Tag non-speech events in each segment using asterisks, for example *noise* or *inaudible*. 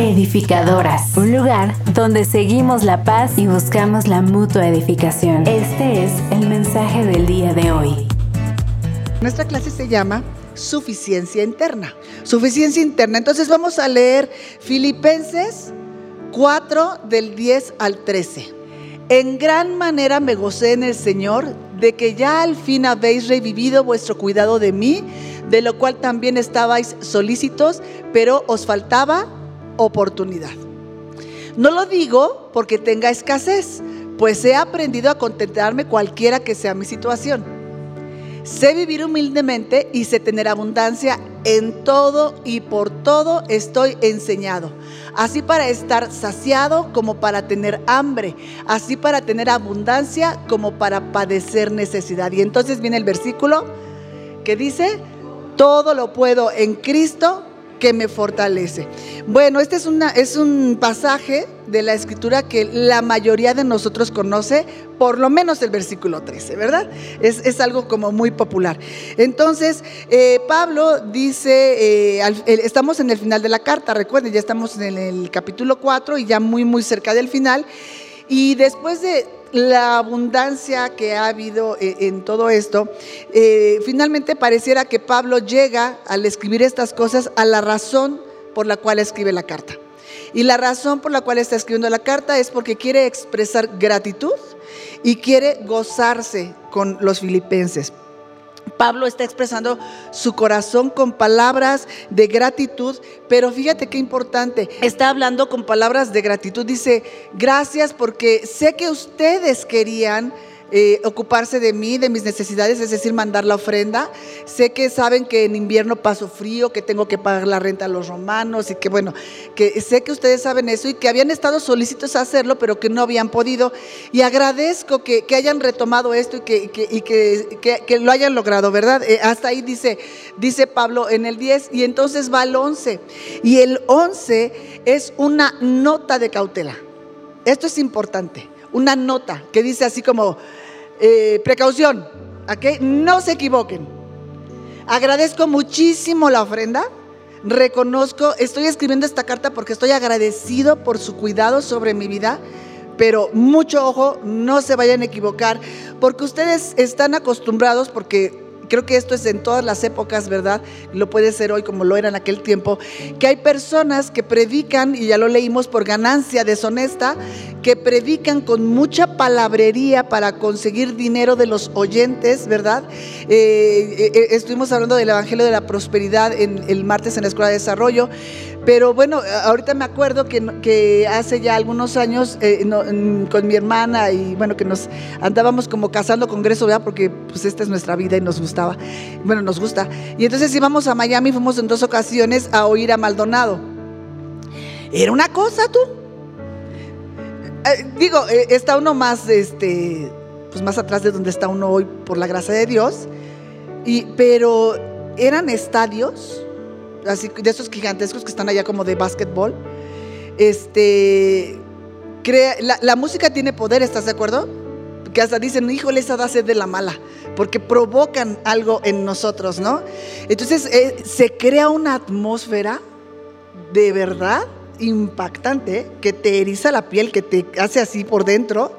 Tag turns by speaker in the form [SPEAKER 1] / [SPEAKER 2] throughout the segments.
[SPEAKER 1] Edificadoras, un lugar donde seguimos la paz y buscamos la mutua edificación. Este es el mensaje del día de hoy.
[SPEAKER 2] Nuestra clase se llama Suficiencia Interna. Suficiencia Interna. Entonces vamos a leer Filipenses 4 del 10 al 13. En gran manera me gocé en el Señor de que ya al fin habéis revivido vuestro cuidado de mí, de lo cual también estabais solícitos, pero os faltaba oportunidad. No lo digo porque tenga escasez, pues he aprendido a contentarme cualquiera que sea mi situación. Sé vivir humildemente y sé tener abundancia en todo y por todo estoy enseñado. Así para estar saciado como para tener hambre. Así para tener abundancia como para padecer necesidad. Y entonces viene el versículo que dice, todo lo puedo en Cristo que me fortalece. Bueno, este es, una, es un pasaje de la escritura que la mayoría de nosotros conoce, por lo menos el versículo 13, ¿verdad? Es, algo como muy popular. Entonces, eh, Pablo dice, eh, estamos en el final de la carta, recuerden, ya estamos en el capítulo 4 y ya muy, muy cerca del final. Y después de la abundancia que ha habido eh, en todo esto, eh, finalmente pareciera que Pablo llega al escribir estas cosas a la razón por la cual escribe la carta. Y la razón por la cual está escribiendo la carta es porque quiere expresar gratitud y quiere gozarse con los filipenses. Pablo está expresando su corazón con palabras de gratitud, pero fíjate qué importante, está hablando con palabras de gratitud. Dice, gracias porque sé que ustedes querían eh, ocuparse de mí, de mis necesidades, es decir, mandar la ofrenda. Sé que saben que en invierno paso frío, que tengo que pagar la renta a los romanos y que bueno, que sé que ustedes saben eso y que habían estado solícitos a hacerlo, pero que no habían podido. Y agradezco que, hayan retomado esto y, que, que, lo hayan logrado, ¿verdad? Eh, hasta ahí dice, dice Pablo en el 10 y entonces va al 11. Y el 11 es una nota de cautela. Esto es importante una nota que dice así como, eh, precaución. No se equivoquen. Agradezco muchísimo la ofrenda. Reconozco, estoy escribiendo esta carta porque estoy agradecido por su cuidado sobre mi vida, pero mucho ojo, no se vayan a equivocar, porque ustedes están acostumbrados, porque creo que esto es en todas las épocas, ¿verdad? Lo puede ser hoy como lo era en aquel tiempo, que hay personas que predican, y ya lo leímos por ganancia deshonesta, que predican con mucha palabrería para conseguir dinero de los oyentes, ¿verdad? Eh, eh, eh, estuvimos hablando del Evangelio de la Prosperidad en, el martes en la Escuela de Desarrollo, pero bueno, ahorita me acuerdo que, hace ya algunos años con mi hermana y bueno, que nos andábamos como casando congreso, ¿verdad? Porque pues esta es nuestra vida y nos gustaba, bueno, nos gusta. Y entonces íbamos a Miami, fuimos en dos ocasiones a oír a Maldonado. Era una cosa, tú eh, digo, eh, está uno más, este, pues más atrás de donde está uno hoy, por la gracia de Dios. Y, pero eran estadios, de esos gigantescos que están allá como de básquetbol. Este, crea, la, música tiene poder, ¿estás de acuerdo? Que hasta dicen, híjole, esa da sed de la mala, porque provocan algo en nosotros, ¿no? Entonces eh, se crea una atmósfera de verdad impactante que te eriza la piel, que te hace así por dentro.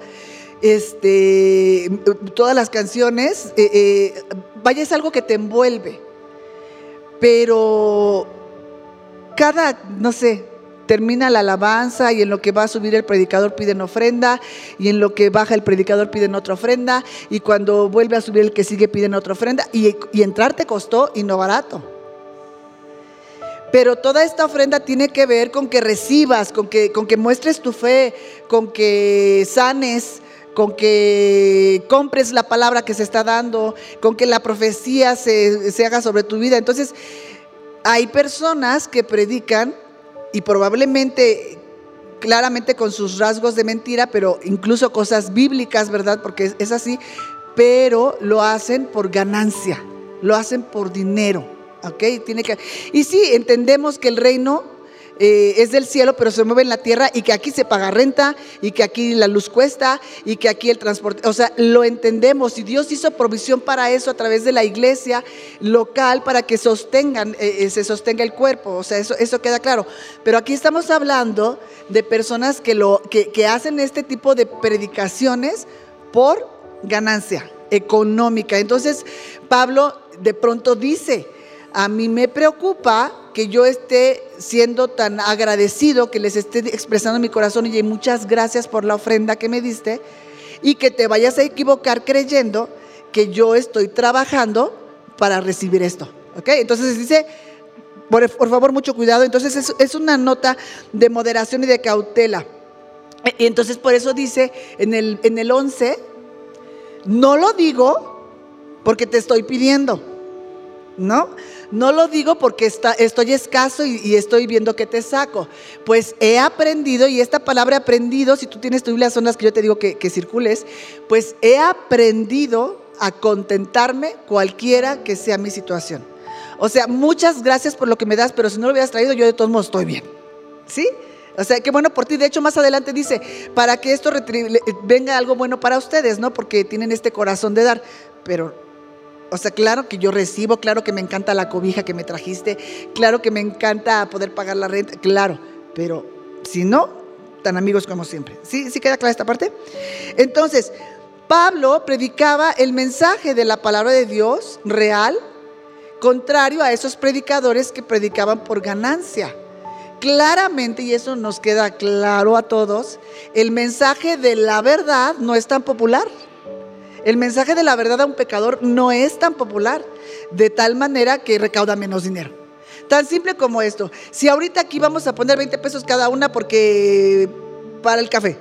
[SPEAKER 2] Este, todas las canciones, eh, eh, vaya, es algo que te envuelve. Pero cada, no sé, termina la alabanza y en lo que va a subir el predicador piden ofrenda y en lo que baja el predicador piden otra ofrenda y cuando vuelve a subir el que sigue piden otra ofrenda y, entrar te costó y no barato. Pero toda esta ofrenda tiene que ver con que recibas, con que, con que muestres tu fe, con que sanes, con que compres la palabra que se está dando, con que la profecía se, se haga sobre tu vida. Entonces, hay personas que predican y probablemente claramente con sus rasgos de mentira, pero incluso cosas bíblicas, ¿verdad? Porque es así, pero lo hacen por ganancia, lo hacen por dinero. ¿ok? Tiene que, y sí, entendemos que el reino eh, es del cielo, pero se mueve en la tierra y que aquí se paga renta y que aquí la luz cuesta y que aquí el transporte, o sea, lo entendemos y Dios hizo provisión para eso a través de la iglesia local para que sostengan, eh, eh, se sostenga el cuerpo, o sea, eso, eso queda claro. Pero aquí estamos hablando de personas que, lo, que, que hacen este tipo de predicaciones por ganancia económica. Entonces, Pablo de pronto dice, a mí me preocupa que yo esté siendo tan agradecido, que les esté expresando mi corazón y muchas gracias por la ofrenda que me diste y que te vayas a equivocar creyendo que yo estoy trabajando para recibir esto. ¿Ok? Entonces dice, por, favor, mucho cuidado. Entonces es, es, una nota de moderación y de cautela. Y entonces por eso dice en el, en el 11, no lo digo porque te estoy pidiendo, ¿no? No lo digo porque está, estoy escaso y, estoy viendo que te saco. Pues he aprendido, y esta palabra aprendido, si tú tienes tu Biblia, son las que yo te digo que, que circules, pues he aprendido a contentarme cualquiera que sea mi situación. O sea, muchas gracias por lo que me das, pero si no lo hubieras traído, yo de todos modos estoy bien. ¿Sí? O sea, qué bueno por ti. De hecho, más adelante dice, para que esto venga algo bueno para ustedes, ¿no? Porque tienen este corazón de dar. Pero o sea, claro que yo recibo, claro que me encanta la cobija que me trajiste, claro que me encanta poder pagar la renta, claro, pero si no, tan amigos como siempre. ¿Sí, ¿Sí queda clara esta parte? Entonces, Pablo predicaba el mensaje de la palabra de Dios real, contrario a esos predicadores que predicaban por ganancia. Claramente, y eso nos queda claro a todos, el mensaje de la verdad no es tan popular. El mensaje de la verdad a un pecador no es tan popular, de tal manera que recauda menos dinero. Tan simple como esto. Si ahorita aquí vamos a poner 20 pesos cada una porque para el café,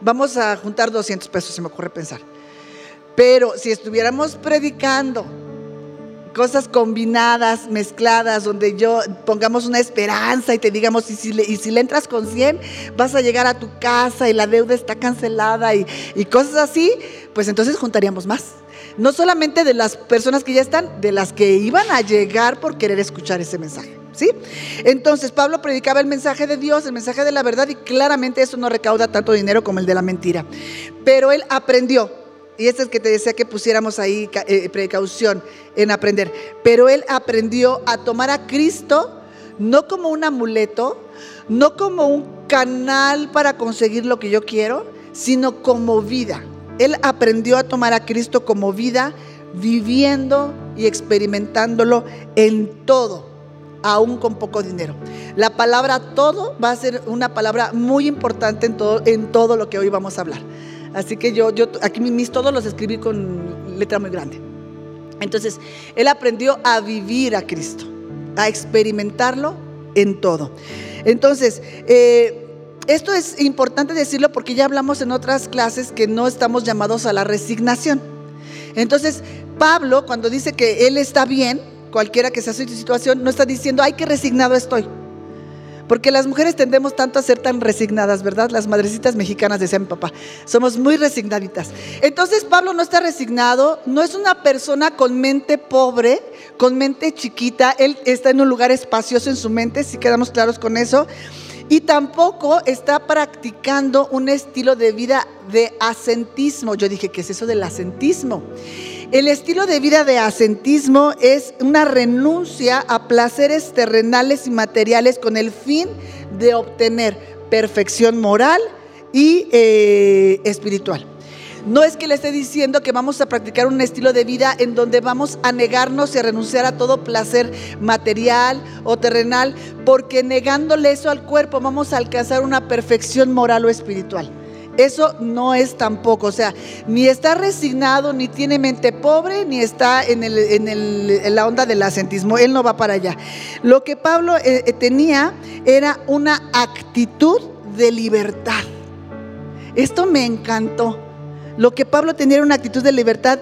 [SPEAKER 2] vamos a juntar 200 pesos, se me ocurre pensar. Pero si estuviéramos predicando cosas combinadas, mezcladas, donde yo pongamos una esperanza y te digamos, y si le, y si le entras con 100, vas a llegar a tu casa y la deuda está cancelada y, y cosas así, pues entonces juntaríamos más. No solamente de las personas que ya están, de las que iban a llegar por querer escuchar ese mensaje. ¿Sí? Entonces Pablo predicaba el mensaje de Dios, el mensaje de la verdad y claramente eso no recauda tanto dinero como el de la mentira. Pero él aprendió, y este es que te decía que pusiéramos ahí eh, precaución en aprender. Pero él aprendió a tomar a Cristo no como un amuleto, no como un canal para conseguir lo que yo quiero, sino como vida. Él aprendió a tomar a Cristo como vida, viviendo y experimentándolo en todo, aún con poco dinero. La palabra todo va a ser una palabra muy importante en todo, en todo lo que hoy vamos a hablar. Así que yo, yo aquí mis todos los escribí con letra muy grande. Entonces, él aprendió a vivir a Cristo, a experimentarlo en todo. Entonces, eh, esto es importante decirlo porque ya hablamos en otras clases que no estamos llamados a la resignación. Entonces, Pablo, cuando dice que él está bien, cualquiera que sea su situación, no está diciendo, ay, qué resignado estoy. Porque las mujeres tendemos tanto a ser tan resignadas, ¿verdad? Las madrecitas mexicanas, decía mi papá, somos muy resignaditas. Entonces Pablo no está resignado, no es una persona con mente pobre, con mente chiquita, él está en un lugar espacioso en su mente, si quedamos claros con eso. Y tampoco está practicando un estilo de vida de asentismo. Yo dije, ¿qué es eso del asentismo? El estilo de vida de asentismo es una renuncia a placeres terrenales y materiales con el fin de obtener perfección moral y eh, espiritual. No es que le esté diciendo que vamos a practicar un estilo de vida en donde vamos a negarnos y a renunciar a todo placer material o terrenal, porque negándole eso al cuerpo vamos a alcanzar una perfección moral o espiritual. Eso no es tampoco, o sea, ni está resignado, ni tiene mente pobre, ni está en, la onda del asentismo. Él no va para allá. Lo que Pablo eh, eh, tenía era una actitud de libertad. Esto me encantó. Lo que Pablo tenía era una actitud de libertad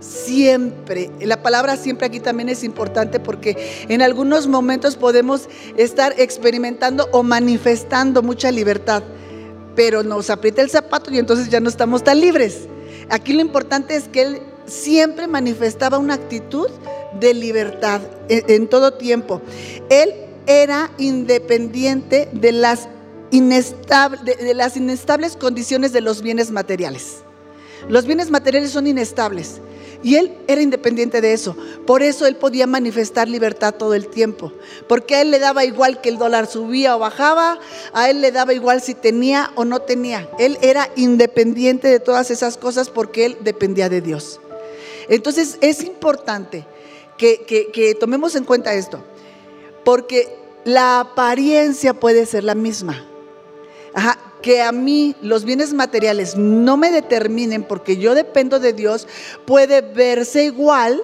[SPEAKER 2] siempre. La palabra siempre aquí también es importante porque en algunos momentos podemos estar experimentando o manifestando mucha libertad pero nos aprieta el zapato y entonces ya no estamos tan libres. Aquí lo importante es que él siempre manifestaba una actitud de libertad en, todo tiempo. Él era independiente de las, de las inestables condiciones de los bienes materiales. Los bienes materiales son inestables. Y él era independiente de eso. Por eso él podía manifestar libertad todo el tiempo. Porque a él le daba igual que el dólar subía o bajaba. A él le daba igual si tenía o no tenía. Él era independiente de todas esas cosas porque él dependía de Dios. Entonces es importante que, que tomemos en cuenta esto. Porque la apariencia puede ser la misma. Ajá, que a mí los bienes materiales no me determinen porque yo dependo de Dios, puede verse igual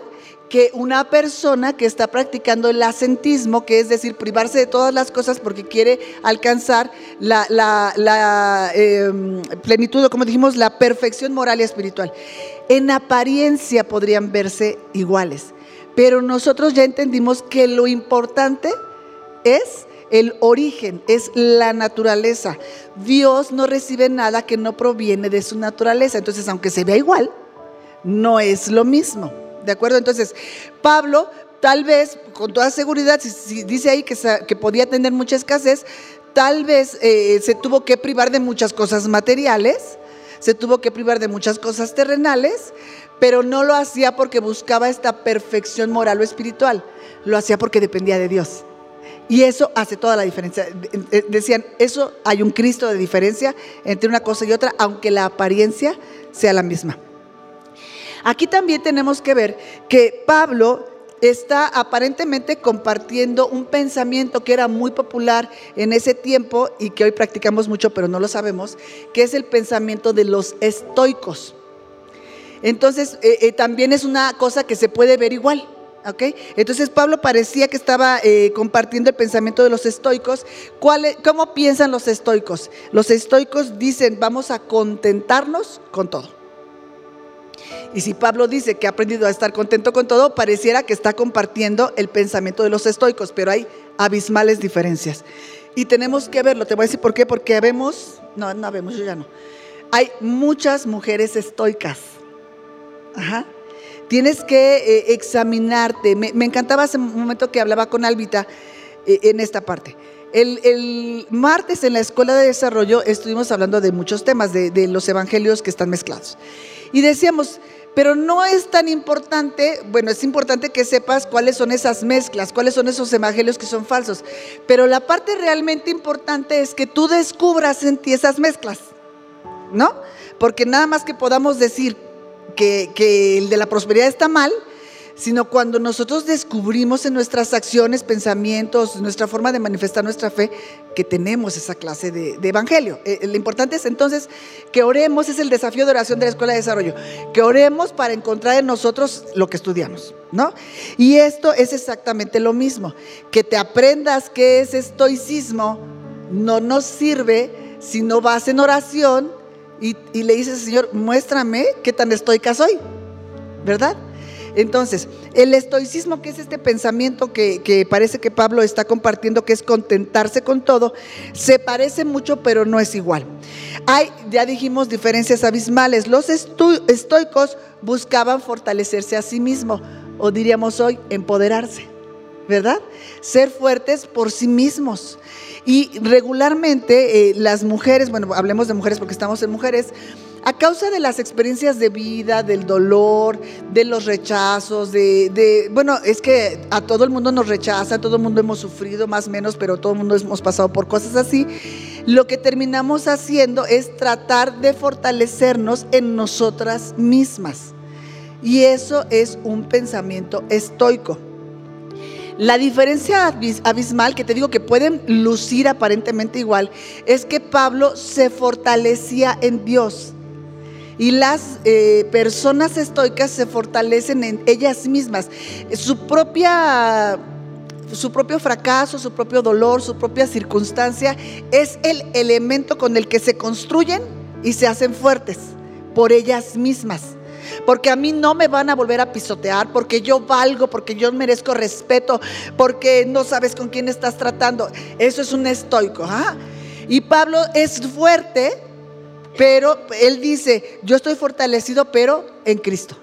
[SPEAKER 2] que una persona que está practicando el asentismo, que es decir, privarse de todas las cosas porque quiere alcanzar la, em, plenitud, o como dijimos, la perfección moral y espiritual. En apariencia podrían verse iguales, pero nosotros ya entendimos que lo importante es el origen, es la naturaleza. Dios no recibe nada que no proviene de su naturaleza. Entonces, aunque se vea igual, no es lo mismo. ¿De acuerdo? Entonces, Pablo, tal vez, con toda seguridad, si, dice ahí que, podía tener mucha escasez, tal vez eh, se tuvo que privar de muchas cosas materiales, se tuvo que privar de muchas cosas terrenales, pero no lo hacía porque buscaba esta perfección moral o espiritual, lo hacía porque dependía de Dios. Y eso hace toda la diferencia. Decían, eso hay un Cristo de diferencia entre una cosa y otra, aunque la apariencia sea la misma. Aquí también tenemos que ver que Pablo está aparentemente compartiendo un pensamiento que era muy popular en ese tiempo y que hoy practicamos mucho, pero no lo sabemos, que es el pensamiento de los estoicos. Entonces, eh, eh, también es una cosa que se puede ver igual. Entonces Pablo parecía que estaba eh, compartiendo el pensamiento de los estoicos. ¿Cómo piensan los estoicos? Los estoicos dicen, vamos a contentarnos con todo. Y si Pablo dice que ha aprendido a estar contento con todo, pareciera que está compartiendo el pensamiento de los estoicos, pero hay abismales diferencias. Y tenemos que verlo, te voy a decir por qué, porque vemos, no, no vemos, yo ya no. Hay muchas mujeres estoicas. Ajá. Tienes que eh, examinarte. Me, encantaba hace un momento que hablaba con Albita eh, en esta parte. El, martes en la Escuela de Desarrollo estuvimos hablando de muchos temas, de, los evangelios que están mezclados. Y decíamos, pero no es tan importante, bueno, es importante que sepas cuáles son esas mezclas, cuáles son esos evangelios que son falsos. Pero la parte realmente importante es que tú descubras en ti esas mezclas, ¿no? Porque nada más que podamos decir que, el de la prosperidad está mal, sino cuando nosotros descubrimos en nuestras acciones, pensamientos, nuestra forma de manifestar nuestra fe, que tenemos esa clase de, evangelio. Eh, lo importante es entonces que oremos, es el desafío de oración de la Escuela de Desarrollo, que oremos para encontrar en nosotros lo que estudiamos, ¿no? Y esto es exactamente lo mismo, que te aprendas qué es estoicismo, no nos sirve si no vas en oración y, le dice, Señor, muéstrame qué tan estoica soy, ¿verdad? Entonces, el estoicismo, que es este pensamiento que, parece que Pablo está compartiendo, que es contentarse con todo, se parece mucho, pero no es igual. Hay, ya dijimos, diferencias abismales. Los estoicos buscaban fortalecerse a sí mismos, o diríamos hoy, empoderarse, ¿verdad? Ser fuertes por sí mismos. Y regularmente eh, las mujeres, bueno, hablemos de mujeres porque estamos en mujeres, a causa de las experiencias de vida, del dolor, de los rechazos, de, bueno, es que a todo el mundo nos rechaza, todo el mundo hemos sufrido más o menos, pero todo el mundo hemos pasado por cosas así. Lo que terminamos haciendo es tratar de fortalecernos en nosotras mismas. Y eso es un pensamiento estoico. La diferencia abismal, que te digo que pueden lucir aparentemente igual, es que Pablo se fortalecía en Dios. Y las eh, personas estoicas se fortalecen en ellas mismas. Su propia su propio fracaso, su propio dolor, su propia circunstancia es el elemento con el que se construyen y se hacen fuertes por ellas mismas porque a mí no me van a volver a pisotear, porque yo valgo, porque yo merezco respeto, porque no sabes con quién estás tratando. Eso es un estoico. ¿ah? Y Pablo es fuerte, pero él dice, yo estoy fortalecido, pero en Cristo.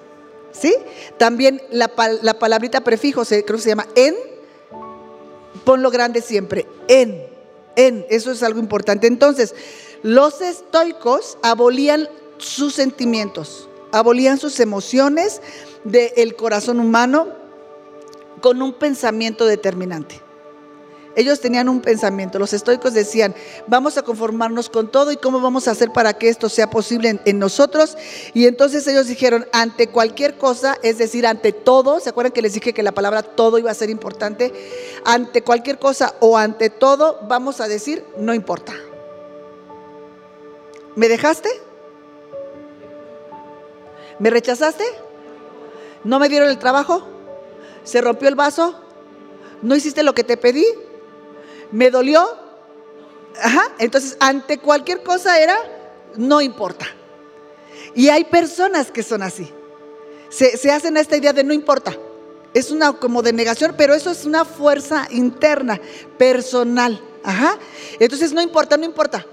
[SPEAKER 2] ¿Sí? También la, la palabrita prefijo, creo que se llama en, ponlo grande siempre, en, en, eso es algo importante. Entonces, los estoicos abolían sus sentimientos, abolían sus emociones del corazón humano con un pensamiento determinante. Ellos tenían un pensamiento, los estoicos decían, vamos a conformarnos con todo y cómo vamos a hacer para que esto sea posible en, nosotros. Y entonces ellos dijeron, ante cualquier cosa, es decir, ante todo, ¿se acuerdan que les dije que la palabra todo iba a ser importante? Ante cualquier cosa o ante todo, vamos a decir, no importa. ¿Me dejaste? ¿Me rechazaste? ¿No me dieron el trabajo? ¿Se rompió el vaso? ¿No hiciste lo que te pedí? ¿Me dolió? Ajá. Entonces, ante cualquier cosa era, no importa. Y hay personas que son así. Se, se hacen esta idea de no importa. Es una como de negación, pero eso es una fuerza interna, personal. Ajá. Entonces, no importa, no importa.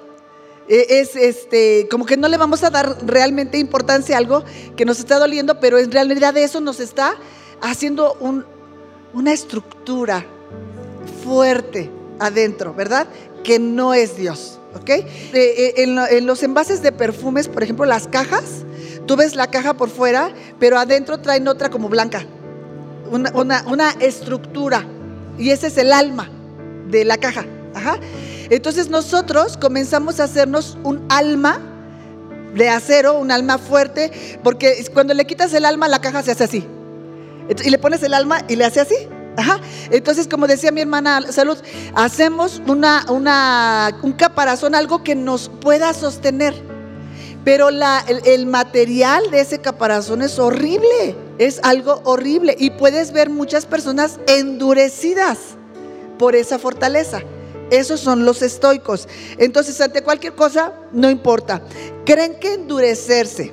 [SPEAKER 2] E, es este, como que no le vamos a dar realmente importancia a algo que nos está doliendo, pero en realidad eso nos está haciendo un, una estructura fuerte adentro, ¿verdad? Que no es Dios, ¿ok? Eh, en, los envases de perfumes, por ejemplo, las cajas, tú ves la caja por fuera, pero adentro traen otra como blanca, una, una, estructura, y ese es el alma de la caja. Entonces nosotros comenzamos a hacernos un alma de acero, un alma fuerte, porque cuando le quitas el alma, la caja se hace así. Y le pones el alma y le hace así. Entonces, como decía mi hermana Salud, hacemos una, una, un caparazón, algo que nos pueda sostener. Pero la, el, material de ese caparazón es horrible, es algo horrible. Y puedes ver muchas personas endurecidas por esa fortaleza. Esos son los estoicos. Entonces, ante cualquier cosa, no importa. Creen que endurecerse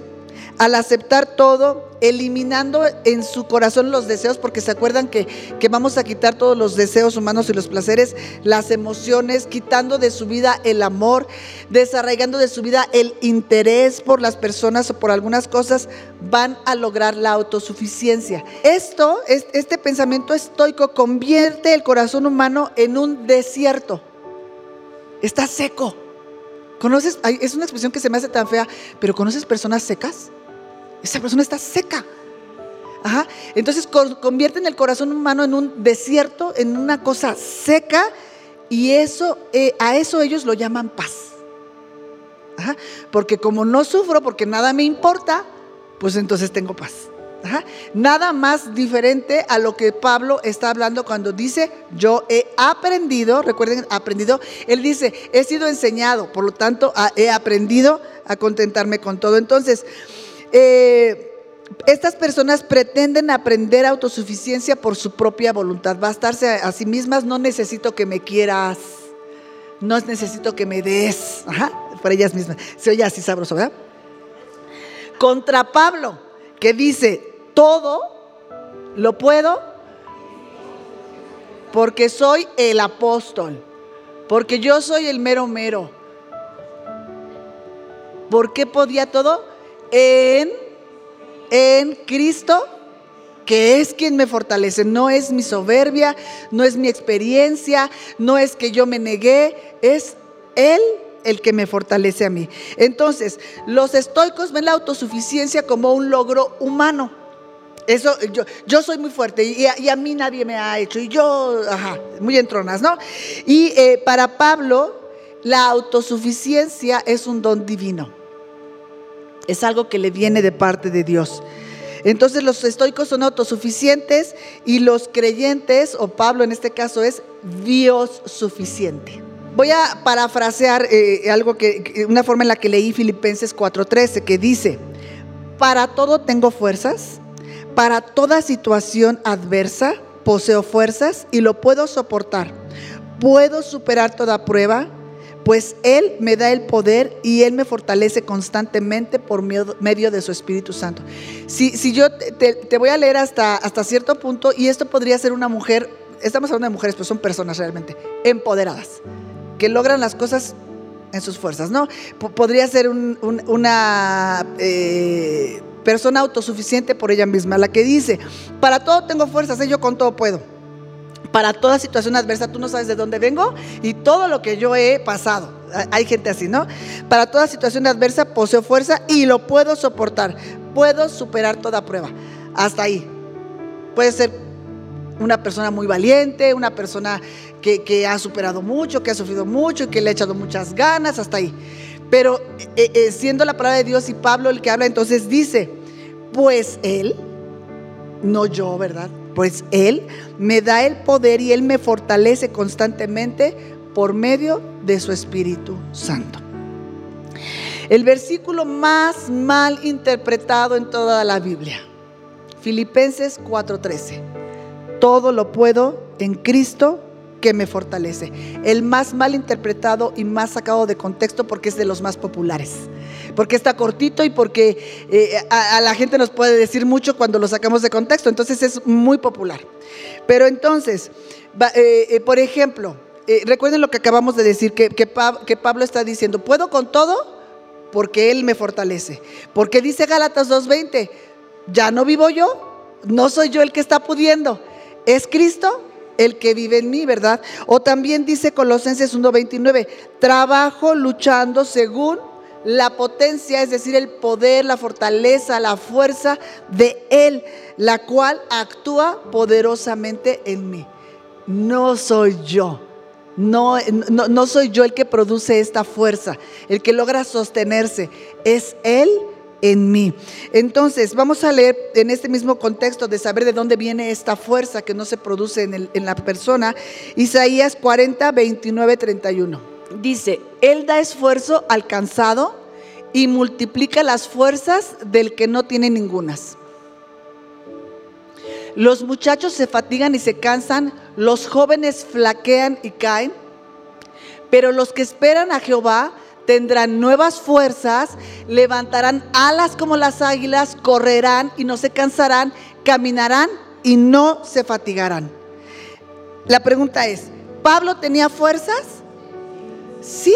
[SPEAKER 2] al aceptar todo, eliminando en su corazón los deseos, porque se acuerdan que, que, vamos a quitar todos los deseos humanos y los placeres, las emociones, quitando de su vida el amor, desarraigando de su vida el interés por las personas o por algunas cosas, van a lograr la autosuficiencia. Esto, este pensamiento estoico convierte el corazón humano en un desierto. Está seco. ¿Conoces? Es una expresión que se me hace tan fea, pero ¿conoces personas secas? Esa persona está seca. Ajá. Entonces convierten el corazón humano en un desierto, en una cosa seca, y eso, eh, a eso ellos lo llaman paz. Ajá. Porque como no sufro, porque nada me importa, pues entonces tengo paz. Ajá. Nada más diferente a lo que Pablo está hablando cuando dice, yo he aprendido, recuerden, aprendido, él dice, he sido enseñado, por lo tanto, he aprendido a contentarme con todo. Entonces, eh, estas personas pretenden aprender autosuficiencia por su propia voluntad, bastarse a, sí mismas, no necesito que me quieras, no necesito que me des, Ajá, por ellas mismas. Se oye así sabroso, ¿verdad? Contra Pablo, que dice, todo lo puedo porque soy el apóstol, porque yo soy el mero mero. ¿Por qué podía todo? En, en Cristo, que es quien me fortalece. No es mi soberbia, no es mi experiencia, no es que yo me negué, es Él el que me fortalece a mí. Entonces, los estoicos ven la autosuficiencia como un logro humano. Eso, yo, yo soy muy fuerte y a, mí nadie me ha hecho. Y yo, ajá, muy entronas, ¿no? Y eh, para Pablo, la autosuficiencia es un don divino. Es algo que le viene de parte de Dios. Entonces los estoicos son autosuficientes y los creyentes, o Pablo en este caso, es Dios suficiente. Voy a parafrasear eh, algo que, una forma en la que leí Filipenses 4:13, que dice, para todo tengo fuerzas, para toda situación adversa poseo fuerzas y lo puedo soportar. Puedo superar toda prueba pues Él me da el poder y Él me fortalece constantemente por medio de su Espíritu Santo. Si, si yo te, voy a leer hasta, hasta cierto punto, y esto podría ser una mujer, estamos hablando de mujeres, pero son personas realmente empoderadas, que logran las cosas en sus fuerzas, ¿no? podría ser una eh, persona autosuficiente por ella misma, la que dice, para todo tengo fuerzas, ¿eh? yo con todo puedo para toda situación adversa. Tú no sabes de dónde vengo y todo lo que yo he pasado. Hay gente así, ¿no? Para toda situación adversa poseo fuerza y lo puedo soportar. Puedo superar toda prueba. Hasta ahí. Puede ser una persona muy valiente, una persona que, ha superado mucho, que ha sufrido mucho, que le ha echado muchas ganas, hasta ahí. Pero eh, eh, siendo la palabra de Dios y Pablo el que habla, entonces dice, pues Él, no yo, ¿verdad? Pues Él me da el poder y Él me fortalece constantemente por medio de su Espíritu Santo. El versículo más mal interpretado en toda la Biblia, Filipenses 4:13. Todo lo puedo en Cristo que me fortalece. El más mal interpretado y más sacado de contexto porque es de los más populares. Porque está cortito y porque eh, a, la gente nos puede decir mucho cuando lo sacamos de contexto. Entonces es muy popular. Pero entonces, eh, eh, por ejemplo, recuerden lo que acabamos de decir, que, que Pablo está diciendo, puedo con todo porque Él me fortalece. Porque dice Gálatas 2.20, ya no vivo yo, no soy yo el que está pudiendo, es Cristo el que vive en mí, ¿verdad? O también dice Colosenses 1:29, trabajo luchando según la potencia, es decir, el poder, la fortaleza, la fuerza de Él, la cual actúa poderosamente en mí. No soy yo. No, no, soy yo el que produce esta fuerza, el que logra sostenerse. Es Él en mí. Entonces, vamos a leer en este mismo contexto de saber de dónde viene esta fuerza que no se produce en, en la persona, Isaías 40, 29, 31. Dice, Él da esfuerzo al cansado y multiplica las fuerzas del que no tiene ningunas. Los muchachos se fatigan y se cansan, los jóvenes flaquean y caen, pero los que esperan a Jehová tendrán nuevas fuerzas, levantarán alas como las águilas, correrán y no se cansarán, caminarán y no se fatigarán. La pregunta es, ¿Pablo tenía fuerzas? Sí,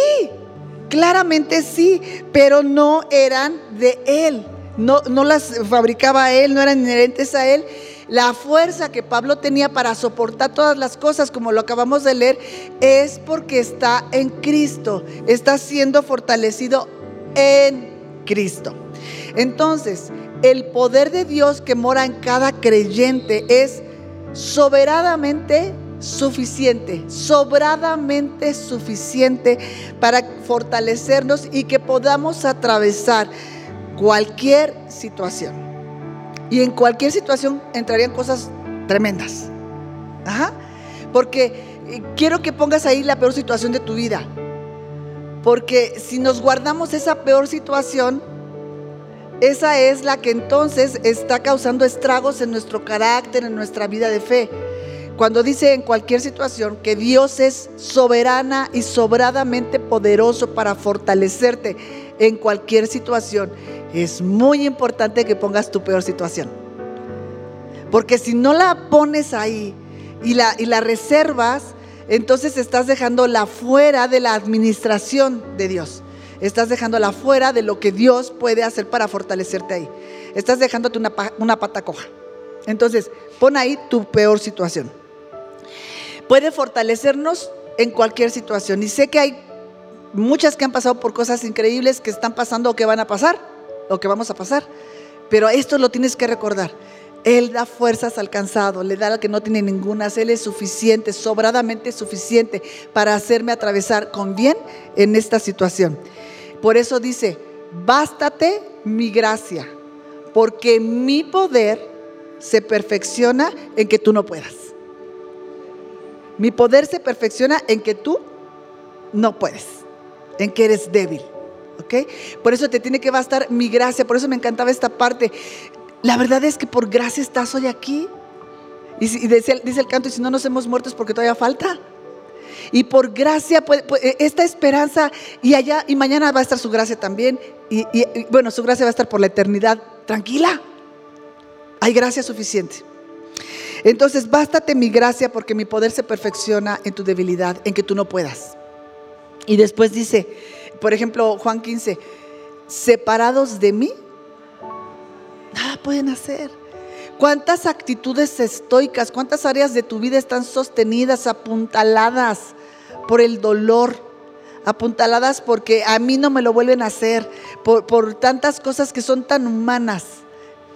[SPEAKER 2] claramente sí, pero no eran de él, no, no las fabricaba él, no eran inherentes a él. La fuerza que Pablo tenía para soportar todas las cosas, como lo acabamos de leer, es porque está en Cristo, está siendo fortalecido en Cristo. Entonces, el poder de Dios que mora en cada creyente es soberanamente suficiente, sobradamente suficiente para fortalecernos y que podamos atravesar cualquier situación. Y en cualquier situación entrarían cosas tremendas. Ajá. Porque eh, quiero que pongas ahí la peor situación de tu vida. Porque si nos guardamos esa peor situación, esa es la que entonces está causando estragos en nuestro carácter, en nuestra vida de fe. Cuando dice en cualquier situación que Dios es soberana y sobradamente poderoso para fortalecerte en cualquier situación, es muy importante que pongas tu peor situación. Porque si no la pones ahí y la, y la reservas, entonces estás dejándola fuera de la administración de Dios. Estás dejándola fuera de lo que Dios puede hacer para fortalecerte ahí. Estás dejándote una, una pata coja. Entonces, pon ahí tu peor situación. Puede fortalecernos en cualquier situación. Y sé que hay muchas que han pasado por cosas increíbles que están pasando o que van a pasar lo que vamos a pasar. Pero esto lo tienes que recordar. Él da fuerzas al cansado, le da al que no tiene ninguna. Él es suficiente, sobradamente suficiente para hacerme atravesar con bien en esta situación. Por eso dice, bástate mi gracia, porque mi poder se perfecciona en que tú no puedas. Mi poder se perfecciona en que tú no puedes, en que eres débil. Por eso te tiene que bastar mi gracia, por eso me encantaba esta parte. La verdad es que por gracia estás hoy aquí. Y, dice, el canto, y si no nos hemos muerto es porque todavía falta. Y por gracia, pues, esta esperanza, y allá, y mañana va a estar su gracia también. Y, y, bueno, su gracia va a estar por la eternidad. Tranquila. Hay gracia suficiente. Entonces, bástate mi gracia porque mi poder se perfecciona en tu debilidad, en que tú no puedas. Y después dice, por ejemplo, Juan 15, separados de mí, nada pueden hacer. ¿Cuántas actitudes estoicas, cuántas áreas de tu vida están sostenidas, apuntaladas por el dolor? Apuntaladas porque a mí no me lo vuelven a hacer, por, por tantas cosas que son tan humanas.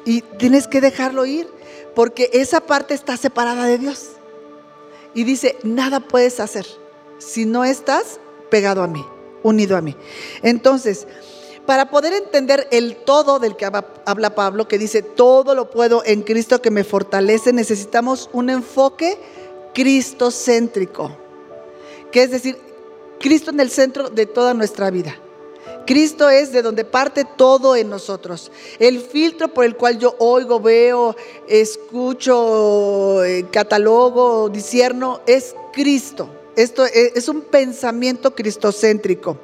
[SPEAKER 2] Y tienes que dejarlo ir, porque esa parte está separada de Dios. Y dice, nada puedes hacer si no estás pegado a mí, unido a mí. Entonces, para poder entender el todo del que habla Pablo, que dice, todo lo puedo en Cristo que me fortalece, necesitamos un enfoque cristocéntrico, que es decir, Cristo en el centro de toda nuestra vida. Cristo es de donde parte todo en nosotros. El filtro por el cual yo oigo, veo, escucho, eh, catalogo, disierno, es Cristo. Esto es un pensamiento cristocéntrico.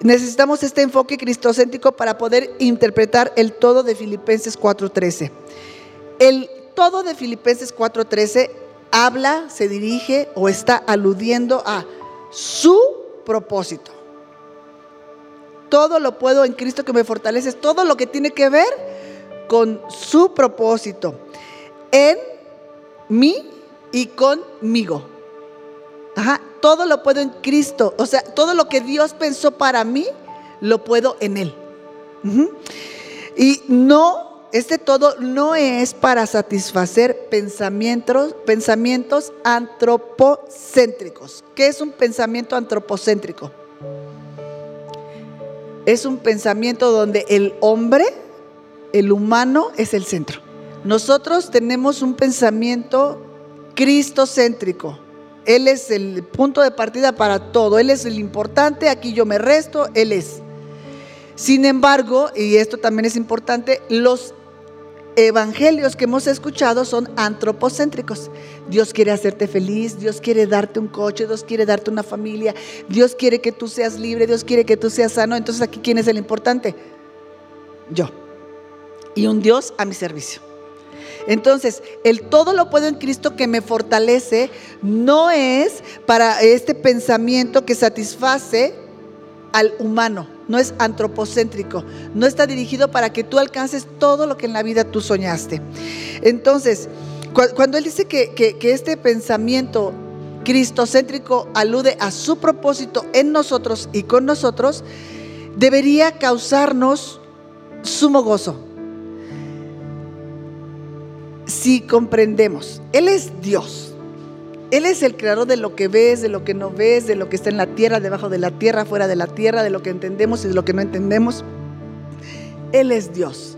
[SPEAKER 2] Necesitamos este enfoque cristocéntrico para poder interpretar el todo de Filipenses 4.13. El todo de Filipenses 4.13 habla, se dirige o está aludiendo a su propósito. Todo lo puedo en Cristo que me fortalece, todo lo que tiene que ver con su propósito en mí y conmigo. Ajá, todo lo puedo en Cristo. O sea, todo lo que Dios pensó para mí, lo puedo en Él. Y no, este todo no es para satisfacer pensamientos, pensamientos antropocéntricos. ¿Qué es un pensamiento antropocéntrico? Es un pensamiento donde el hombre, el humano, es el centro. Nosotros tenemos un pensamiento cristocéntrico él es el punto de partida para todo. Él es el importante, aquí yo me resto, Él es. Sin embargo, y esto también es importante, los evangelios que hemos escuchado son antropocéntricos. Dios quiere hacerte feliz, Dios quiere darte un coche, Dios quiere darte una familia, Dios quiere que tú seas libre, Dios quiere que tú seas sano. Entonces aquí, ¿quién es el importante? Yo. Y un Dios a mi servicio. Entonces, el todo lo puedo en Cristo que me fortalece no es para este pensamiento que satisface al humano, no es antropocéntrico, no está dirigido para que tú alcances todo lo que en la vida tú soñaste. Entonces, cuando él dice que, que este pensamiento cristocéntrico alude a su propósito en nosotros y con nosotros, debería causarnos sumo gozo si comprendemos, Él es Dios. Él es el creador de lo que ves, de lo que no ves, de lo que está en la tierra, debajo de la tierra, fuera de la tierra, de lo que entendemos y de lo que no entendemos. Él es Dios.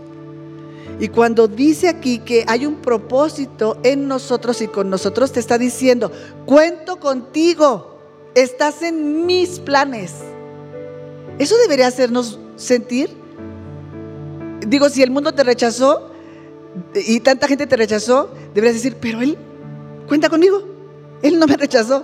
[SPEAKER 2] Y cuando dice aquí que hay un propósito en nosotros y con nosotros, te está diciendo, cuento contigo, estás en mis planes. Eso debería hacernos sentir. Digo, si el mundo te rechazó, y tanta gente te rechazó, deberías decir, pero Él cuenta conmigo. Él no me rechazó.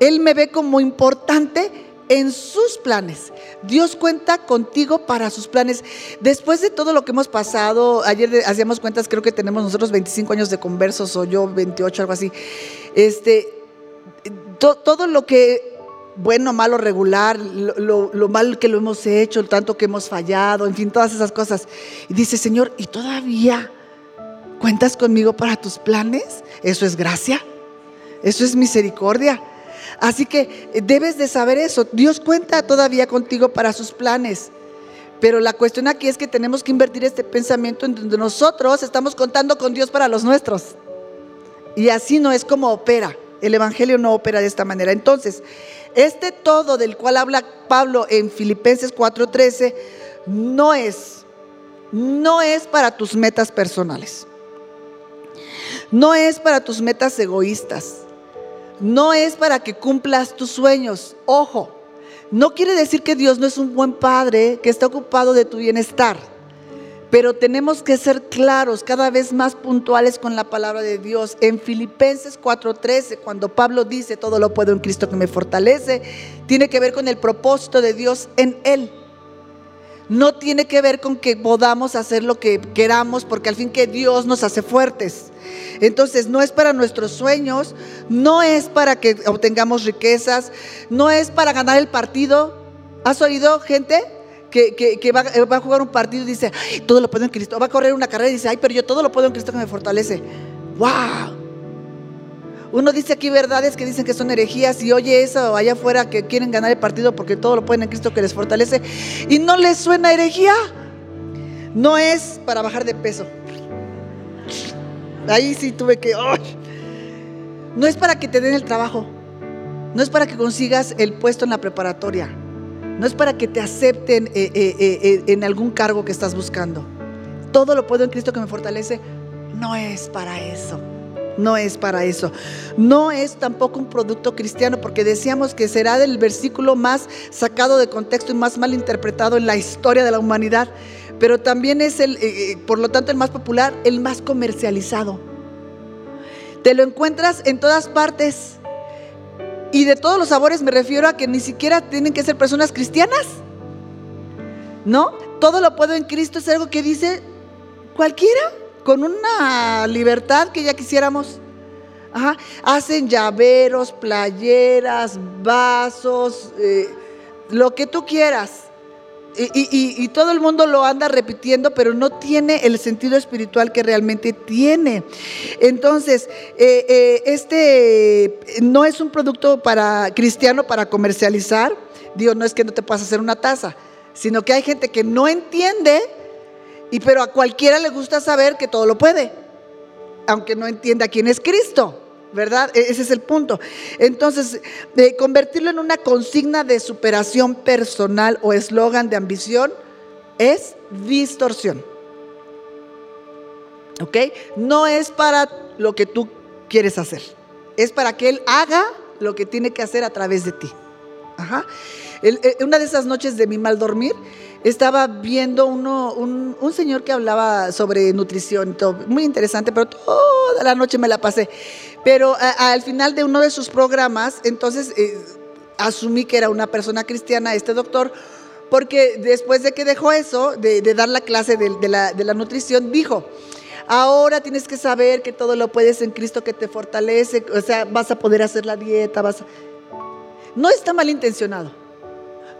[SPEAKER 2] Él me ve como importante en sus planes. Dios cuenta contigo para sus planes. Después de todo lo que hemos pasado, ayer hacíamos cuentas, creo que tenemos nosotros 25 años de conversos o yo 28, algo así. Este, todo lo que, bueno, malo, regular, lo, lo, mal que lo hemos hecho, tanto que hemos fallado, en fin, todas esas cosas. Y dice, Señor, y todavía ¿Cuentas conmigo para tus planes? Eso es gracia. Eso es misericordia. Así que eh, debes de saber eso. Dios cuenta todavía contigo para sus planes. Pero la cuestión aquí es que tenemos que invertir este pensamiento en donde nosotros estamos contando con Dios para los nuestros. Y así no es como opera. El Evangelio no opera de esta manera. Entonces, este todo del cual habla Pablo en Filipenses 4:13 no es, no es para tus metas personales. No es para tus metas egoístas. No es para que cumplas tus sueños. Ojo, no quiere decir que Dios no es un buen padre que está ocupado de tu bienestar. Pero tenemos que ser claros, cada vez más puntuales con la palabra de Dios. En Filipenses 4:13, cuando Pablo dice, todo lo puedo en Cristo que me fortalece, tiene que ver con el propósito de Dios en Él no tiene que ver con que podamos hacer lo que queramos, porque al fin que Dios nos hace fuertes. Entonces, no es para nuestros sueños, no es para que obtengamos riquezas, no es para ganar el partido. ¿Has oído gente que, va, va, a jugar un partido y dice, todo lo puedo en Cristo. Va a correr una carrera y dice, ay, pero yo todo lo puedo en Cristo que me fortalece. ¡Wow! Uno dice aquí verdades que dicen que son herejías y oye eso allá afuera que quieren ganar el partido porque todo lo pueden en Cristo que les fortalece y no les suena herejía. No es para bajar de peso. Ahí sí tuve que... No es para que te den el trabajo. No es para que consigas el puesto en la preparatoria. No es para que te acepten eh, eh, eh, en algún cargo que estás buscando. Todo lo puedo en Cristo que me fortalece. No es para eso. No es para eso. No es tampoco un producto cristiano porque decíamos que será del versículo más sacado de contexto y más mal interpretado en la historia de la humanidad. Pero también es el, por lo tanto, el más popular, el más comercializado. Te lo encuentras en todas partes. Y de todos los sabores me refiero a que ni siquiera tienen que ser personas cristianas. ¿No? Todo lo puedo en Cristo es algo que dice cualquiera, con una libertad que ya quisiéramos. Hacen llaveros, playeras, vasos, eh, lo que tú quieras. Y, todo el mundo lo anda repitiendo, pero no tiene el sentido espiritual que realmente tiene. Entonces, eh, eh, este no es un producto para cristiano para comercializar. Digo, no es que no te puedas hacer una taza, sino que hay gente que no entiende, y pero a cualquiera le gusta saber que todo lo puede, aunque no entienda quién es Cristo. ¿verdad? E-, ese es el punto. Entonces, de convertirlo en una consigna de superación personal o eslogan de ambición es distorsión. ¿Ok? No es para lo que tú quieres hacer. Es para que Él haga lo que tiene que hacer a través de ti. Ajá. Eh, una de esas noches de mi mal dormir, estaba viendo uno, un, señor que hablaba sobre nutrición, todo, muy interesante, pero toda la noche me la pasé. Pero al final de uno de sus programas, entonces eh, asumí que era una persona cristiana, este doctor, porque después de que dejó eso, de, dar la clase de, la, de la nutrición, dijo, Ahora tienes que saber que todo lo puedes en Cristo que te fortalece, o sea, vas a poder hacer la dieta, vas a... No está malintencionado.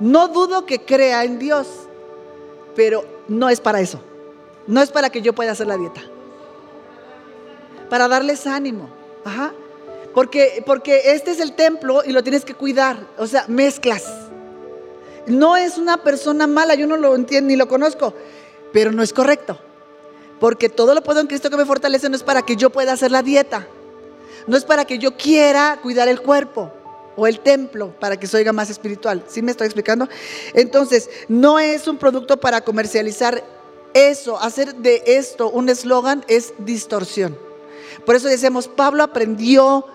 [SPEAKER 2] No dudo que crea en Dios, pero no es para eso. No es para que yo pueda hacer la dieta. Para darles ánimo. Ajá. Porque, porque este es el templo y lo tienes que cuidar. O sea, mezclas. No es una persona mala, yo no lo entiendo ni lo conozco, pero no es correcto. Porque todo lo puedo en Cristo que me fortalece, no es para que yo pueda hacer la dieta. No es para que yo quiera cuidar el cuerpo o el templo para que se oiga más espiritual. ¿Sí me estoy explicando? Entonces, no es un producto para comercializar eso, hacer de esto un eslogan es distorsión. Por eso decimos, Pablo aprendió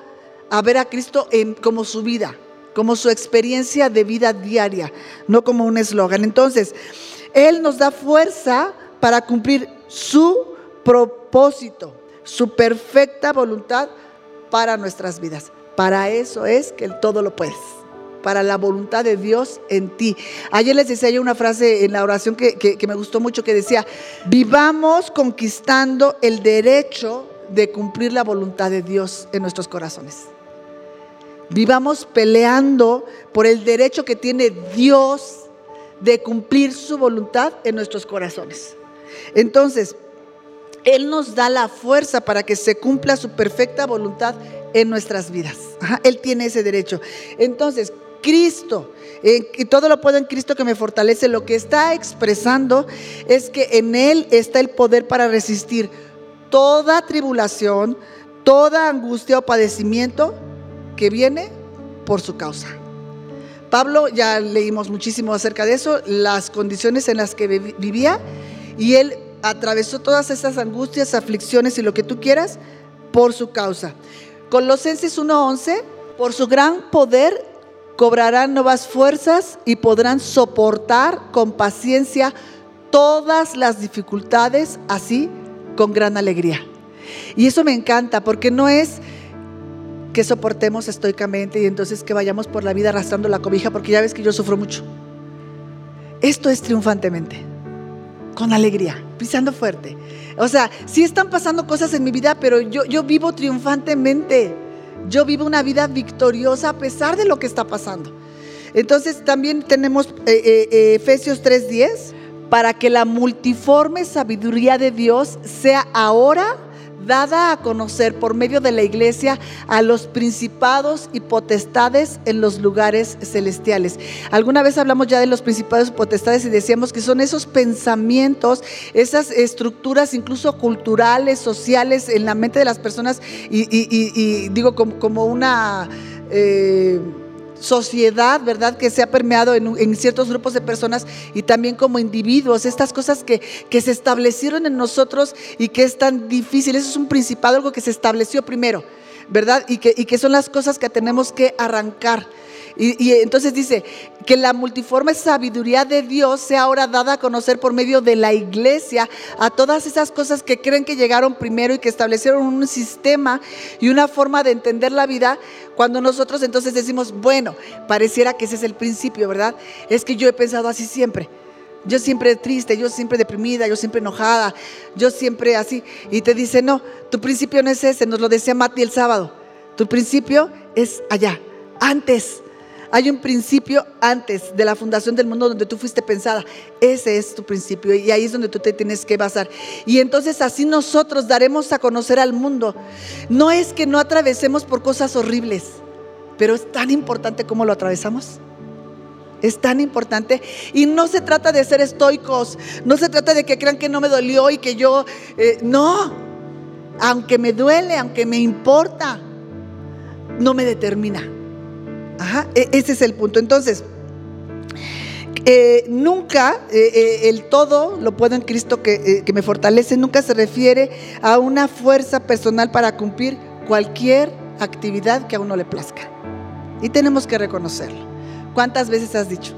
[SPEAKER 2] a ver a Cristo en, como su vida, como su experiencia de vida diaria, no como un eslogan. Entonces, Él nos da fuerza para cumplir su propósito, su perfecta voluntad para nuestras vidas. Para eso es que todo lo puedes. Para la voluntad de Dios en ti. Ayer les decía yo una frase en la oración que, me gustó mucho que decía, vivamos conquistando el derecho de cumplir la voluntad de Dios en nuestros corazones. Vivamos peleando por el derecho que tiene Dios de cumplir su voluntad en nuestros corazones. Entonces, Él nos da la fuerza para que se cumpla su perfecta voluntad en nuestras vidas. él tiene ese derecho. Entonces, Cristo, y todo lo puedo en Cristo que me fortalece, lo que está expresando es que en Él está el poder para resistir toda tribulación, toda angustia o padecimiento que viene por su causa. Pablo, ya leímos muchísimo acerca de eso, las condiciones en las que vivía, y él atravesó todas esas angustias, aflicciones y lo que tú quieras por su causa. Colosenses 1:11, por su gran poder cobrarán nuevas fuerzas y podrán soportar con paciencia todas las dificultades, así con gran alegría. Y eso me encanta porque no es que soportemos estoicamente y entonces que vayamos por la vida arrastrando la cobija porque ya ves que yo sufro mucho. Esto es triunfantemente, con alegría, pisando fuerte. O sea, sí están pasando cosas en mi vida, pero yo, yo vivo triunfantemente. Yo vivo una vida victoriosa a pesar de lo que está pasando. Entonces también tenemos eh, eh, eh, Efesios 3:10, para que la multiforme sabiduría de Dios sea ahora dada a conocer por medio de la iglesia a los principados y potestades en los lugares celestiales. Alguna vez hablamos ya de los principados y potestades y decíamos que son esos pensamientos, esas estructuras incluso culturales, sociales en la mente de las personas y, digo como, una... Eh, sociedad, ¿verdad? Que se ha permeado en, ciertos grupos de personas y también como individuos, estas cosas que, que, se establecieron en nosotros y que es tan difícil, eso es un principado, algo que se estableció primero, ¿verdad? Y que, y que son las cosas que tenemos que arrancar. Y, entonces dice que la multiforme sabiduría de Dios sea ahora dada a conocer por medio de la iglesia a todas esas cosas que creen que llegaron primero y que establecieron un sistema y una forma de entender la vida. Cuando nosotros entonces decimos, bueno, pareciera que ese es el principio, ¿verdad? Es que yo he pensado así siempre. Yo siempre triste, yo siempre deprimida, yo siempre enojada, yo siempre así. Y te dice, no, tu principio no es ese, nos lo decía Mati el sábado. Tu principio es allá, antes. Hay un principio antes de la fundación del mundo donde tú fuiste pensada. Ese es tu principio y ahí es donde tú te tienes que basar. Y entonces así nosotros daremos a conocer al mundo. No es que no atravesemos por cosas horribles, pero es tan importante como lo atravesamos. Es tan importante. Y no se trata de ser estoicos. No se trata de que crean que no me dolió y que yo... Eh, no. Aunque me duele, aunque me importa, no me determina. Ajá, e, ese es el punto. Entonces, eh, nunca eh, eh, el todo lo puedo en Cristo que, me fortalece, nunca se refiere a una fuerza personal para cumplir cualquier actividad que a uno le plazca. Y tenemos que reconocerlo. ¿Cuántas veces has dicho?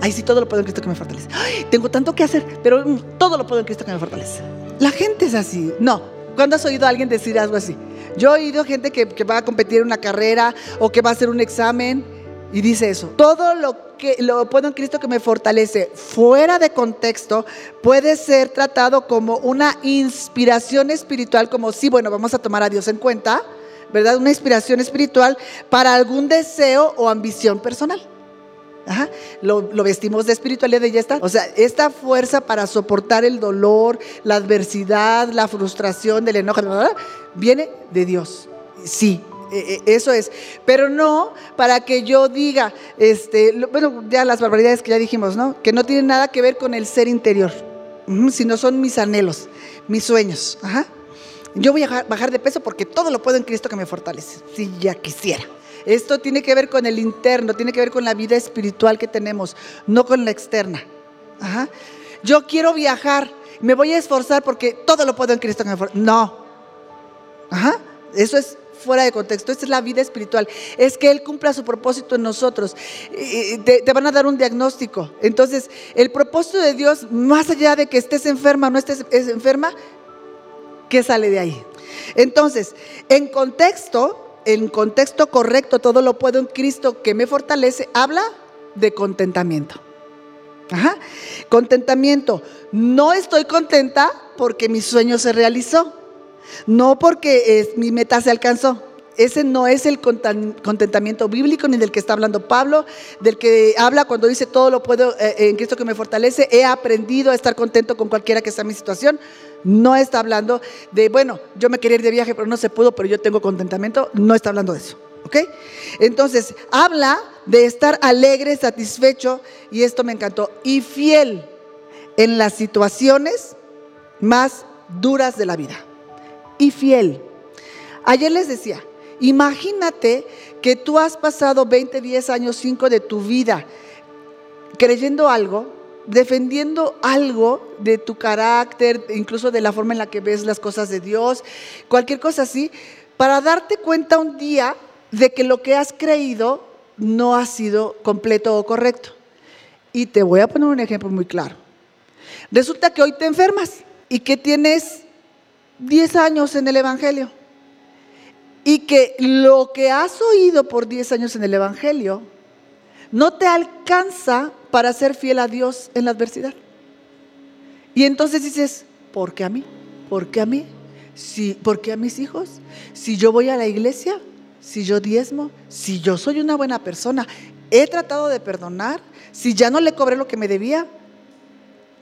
[SPEAKER 2] Ay, sí, todo lo puedo en Cristo que me fortalece. Tengo tanto que hacer, pero mm, todo lo puedo en Cristo que me fortalece. La gente es así. No. ¿Cuándo has oído a alguien decir algo así? Yo he oído gente que, va a competir en una carrera o que va a hacer un examen y dice eso. Todo lo que lo puedo en Cristo que me fortalece fuera de contexto puede ser tratado como una inspiración espiritual, como si, bueno, vamos a tomar a Dios en cuenta, ¿verdad? Una inspiración espiritual para algún deseo o ambición personal. Lo, vestimos de espiritualidad y ya está. O sea, esta fuerza para soportar el dolor, la adversidad, la frustración, del enojo, viene de Dios. Sí, e, e, eso es. Pero no para que yo diga, este, bueno, ya las barbaridades que ya dijimos, ¿no? Que no tienen nada que ver con el ser interior, sino son mis anhelos, mis sueños. Yo voy a bajar de peso porque todo lo puedo en Cristo que me fortalece, si ya quisiera. Esto tiene que ver con el interno, tiene que ver con la vida espiritual que tenemos, no con la externa. Yo quiero viajar, me voy a esforzar porque todo lo puedo en Cristo. No. Ajá. Eso es fuera de contexto. Esta es la vida espiritual. Es que Él cumpla su propósito en nosotros. Te, te, van a dar un diagnóstico. Entonces, el propósito de Dios, más allá de que estés enferma o no estés enferma, ¿qué sale de ahí? Entonces, en contexto, en contexto correcto, todo lo puedo en Cristo que me fortalece, habla de contentamiento. Ajá. Contentamiento. No estoy contenta porque mi sueño se realizó. No porque mi meta se alcanzó. Ese no es el contentamiento bíblico ni del que está hablando Pablo, del que habla cuando dice todo lo puedo eh, en Cristo que me fortalece. He aprendido a estar contento con cualquiera que sea mi situación. No está hablando de, bueno, yo me quería ir de viaje, pero no se pudo, pero yo tengo contentamiento. No está hablando de eso. ¿Ok? Entonces, habla de estar alegre, satisfecho, y esto me encantó, y fiel en las situaciones más duras de la vida. Y fiel. Ayer les decía, imagínate que tú has pasado 20, 10 años, 5 de tu vida creyendo algo defendiendo algo de tu carácter, incluso de la forma en la que ves las cosas de Dios, cualquier cosa así, para darte cuenta un día de que lo que has creído no ha sido completo o correcto. Y te voy a poner un ejemplo muy claro. Resulta que hoy te enfermas y que tienes 10 años en el Evangelio. Y que lo que has oído por 10 años en el Evangelio no te alcanza para ser fiel a Dios en la adversidad. Y entonces dices, ¿por qué a mí? ¿Por qué a mí? Si, ¿Por qué a mis hijos? Si yo voy a la iglesia, si yo diezmo, si yo soy una buena persona, he tratado de perdonar, si ya no le cobré lo que me debía.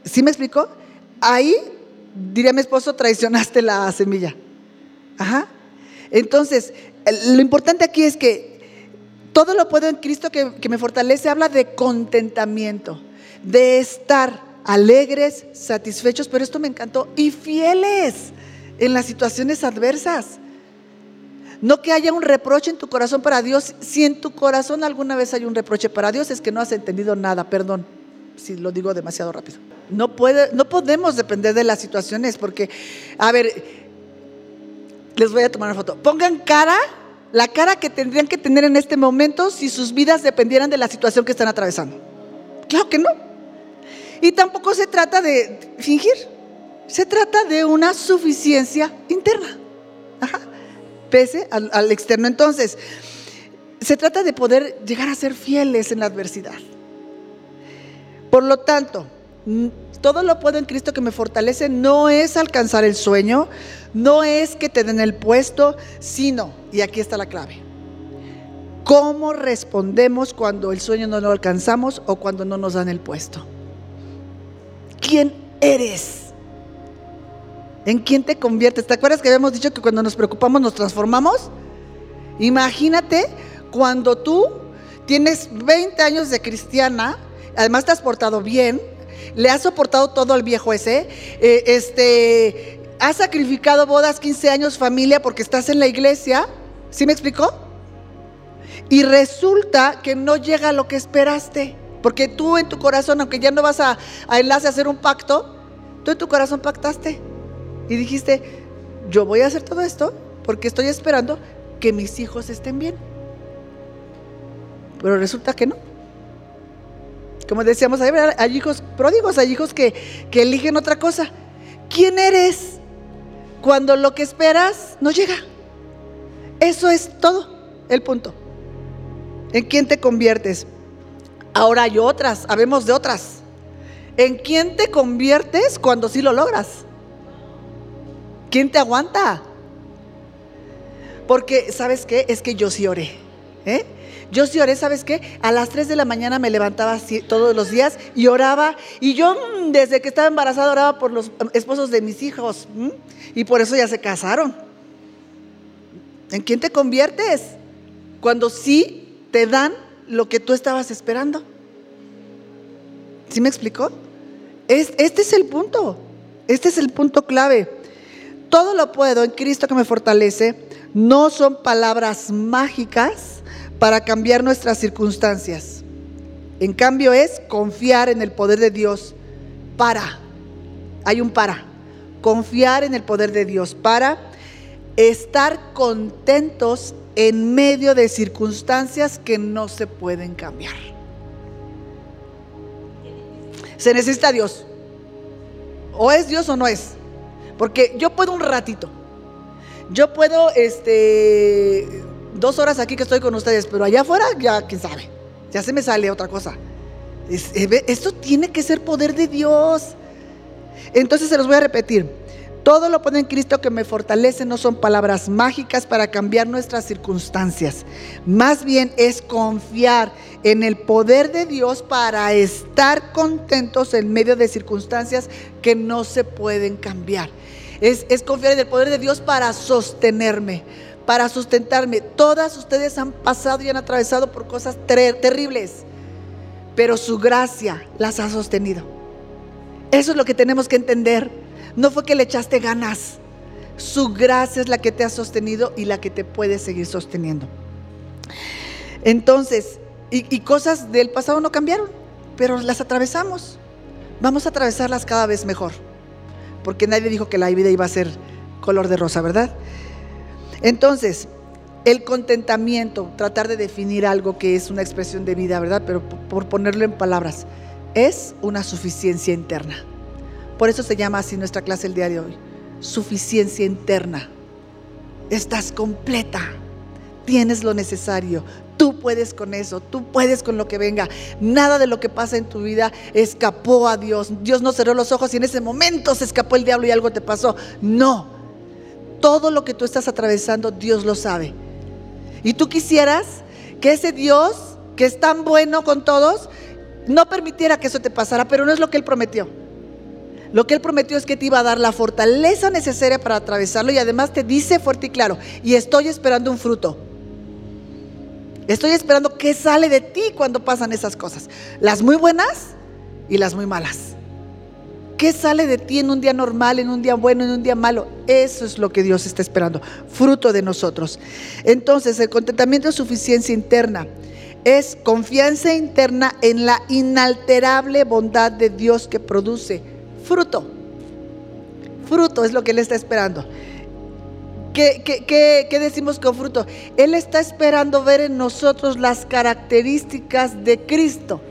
[SPEAKER 2] ¿Sí me explicó? Ahí, diría mi esposo, traicionaste la semilla. Ajá. Entonces, lo importante aquí es que todo lo puedo en Cristo que, que me fortalece, habla de contentamiento, de estar alegres, satisfechos, pero esto me encantó, y fieles en las situaciones adversas. No que haya un reproche en tu corazón para Dios. Si en tu corazón alguna vez hay un reproche para Dios, es que no has entendido nada. Perdón si lo digo demasiado rápido. No, puede, no podemos depender de las situaciones porque, a ver, les voy a tomar una foto. Pongan cara, la cara que tendrían que tener en este momento si sus vidas dependieran de la situación que están atravesando. Claro que no. Y tampoco se trata de fingir, se trata de una suficiencia interna. Ajá pese al, externo. Entonces, se trata de poder llegar a ser fieles en la adversidad. Por lo tanto, todo lo puedo en Cristo que me fortalece no es alcanzar el sueño, no es que te den el puesto, sino, y aquí está la clave, cómo respondemos cuando el sueño no lo alcanzamos o cuando no nos dan el puesto. ¿Quién eres? ¿En quién te conviertes? ¿Te acuerdas que habíamos dicho que cuando nos preocupamos nos transformamos? Imagínate cuando tú tienes 20 años de cristiana, además te has portado bien, le has soportado todo al viejo ese, eh, este, has sacrificado bodas, 15 años, familia, porque estás en la iglesia, ¿sí me explicó? Y resulta que no llega a lo que esperaste, porque tú en tu corazón, aunque ya no vas a, a enlace a hacer un pacto, tú en tu corazón pactaste y dijiste, yo voy a hacer todo esto porque estoy esperando que mis hijos estén bien. Pero resulta que no. Como decíamos, hay hijos pródigos, hay hijos que, que eligen otra cosa. ¿Quién eres cuando lo que esperas no llega? Eso es todo el punto. ¿En quién te conviertes? Ahora hay otras, habemos de otras. ¿En quién te conviertes cuando sí lo logras? ¿Quién te aguanta? Porque, ¿sabes qué? Es que yo sí oré. ¿eh? Yo sí oré, ¿sabes qué? A las 3 de la mañana me levantaba todos los días y oraba. Y yo mm, desde que estaba embarazada oraba por los esposos de mis hijos. Y por eso ya se casaron. ¿En quién te conviertes? Cuando sí te dan lo que tú estabas esperando. ¿Sí me explicó? este es el punto. Este es el punto clave. Todo lo puedo en Cristo que me fortalece. No son palabras mágicas para cambiar nuestras circunstancias. En cambio es confiar en el poder de Dios para. Hay un para. Confiar en el poder de Dios para estar contentos en medio de circunstancias que no se pueden cambiar. Se necesita Dios. O es Dios o no es. Porque yo puedo un ratito. Yo puedo, este, dos horas aquí que estoy con ustedes, pero allá afuera ya, quién sabe. Ya se me sale otra cosa. Eh, esto tiene que ser poder de Dios. Entonces se los voy a repetir. Todo lo pone en Cristo que me fortalece no son palabras mágicas para cambiar nuestras circunstancias. Más bien es confiar en el poder de Dios para estar contentos en medio de circunstancias que no se pueden cambiar es, confiar en el poder de Dios para sostenerme, para sustentarme. Todas ustedes han pasado y han atravesado por cosas terribles, pero su gracia las ha sostenido. Eso es lo que tenemos que entender. No fue que le echaste ganas. Su gracia es la que te ha sostenido y la que te puede seguir sosteniendo. Entonces, y, cosas del pasado no cambiaron, pero las atravesamos. Vamos a atravesarlas cada vez mejor porque nadie dijo que la vida iba a ser color de rosa, ¿verdad? Entonces, el contentamiento, tratar de definir algo que es una expresión de vida, ¿verdad? Pero por ponerlo en palabras, es una suficiencia interna. Por eso se llama así nuestra clase el día de hoy, suficiencia interna. Estás completa, tienes lo necesario, Tú puedes con eso, tú puedes con lo que venga. Nada de lo que pasa en tu vida escapó a Dios. Dios no cerró los ojos y en ese momento se escapó el diablo y algo te pasó. No. Todo lo que tú estás atravesando, Dios lo sabe. Y tú quisieras que ese Dios que es tan bueno con todos, no permitiera que eso te pasara, pero no es lo que Él prometió. Lo que Él prometió es que te iba a dar la fortaleza necesaria para atravesarlo y además te dice fuerte y claro, y estoy esperando un fruto. Estoy esperando qué sale de ti cuando pasan esas cosas. Las muy buenas y las muy malas. ¿Qué sale de ti en un día normal, en un día bueno, en un día malo? Eso es lo que Dios está esperando, fruto de nosotros. Entonces, el contentamiento es suficiencia interna. Es confianza interna en la inalterable bondad de Dios que produce fruto. Fruto es lo que Él está esperando. ¿Qué, decimos con fruto? Él está esperando ver en nosotros las características de Cristo.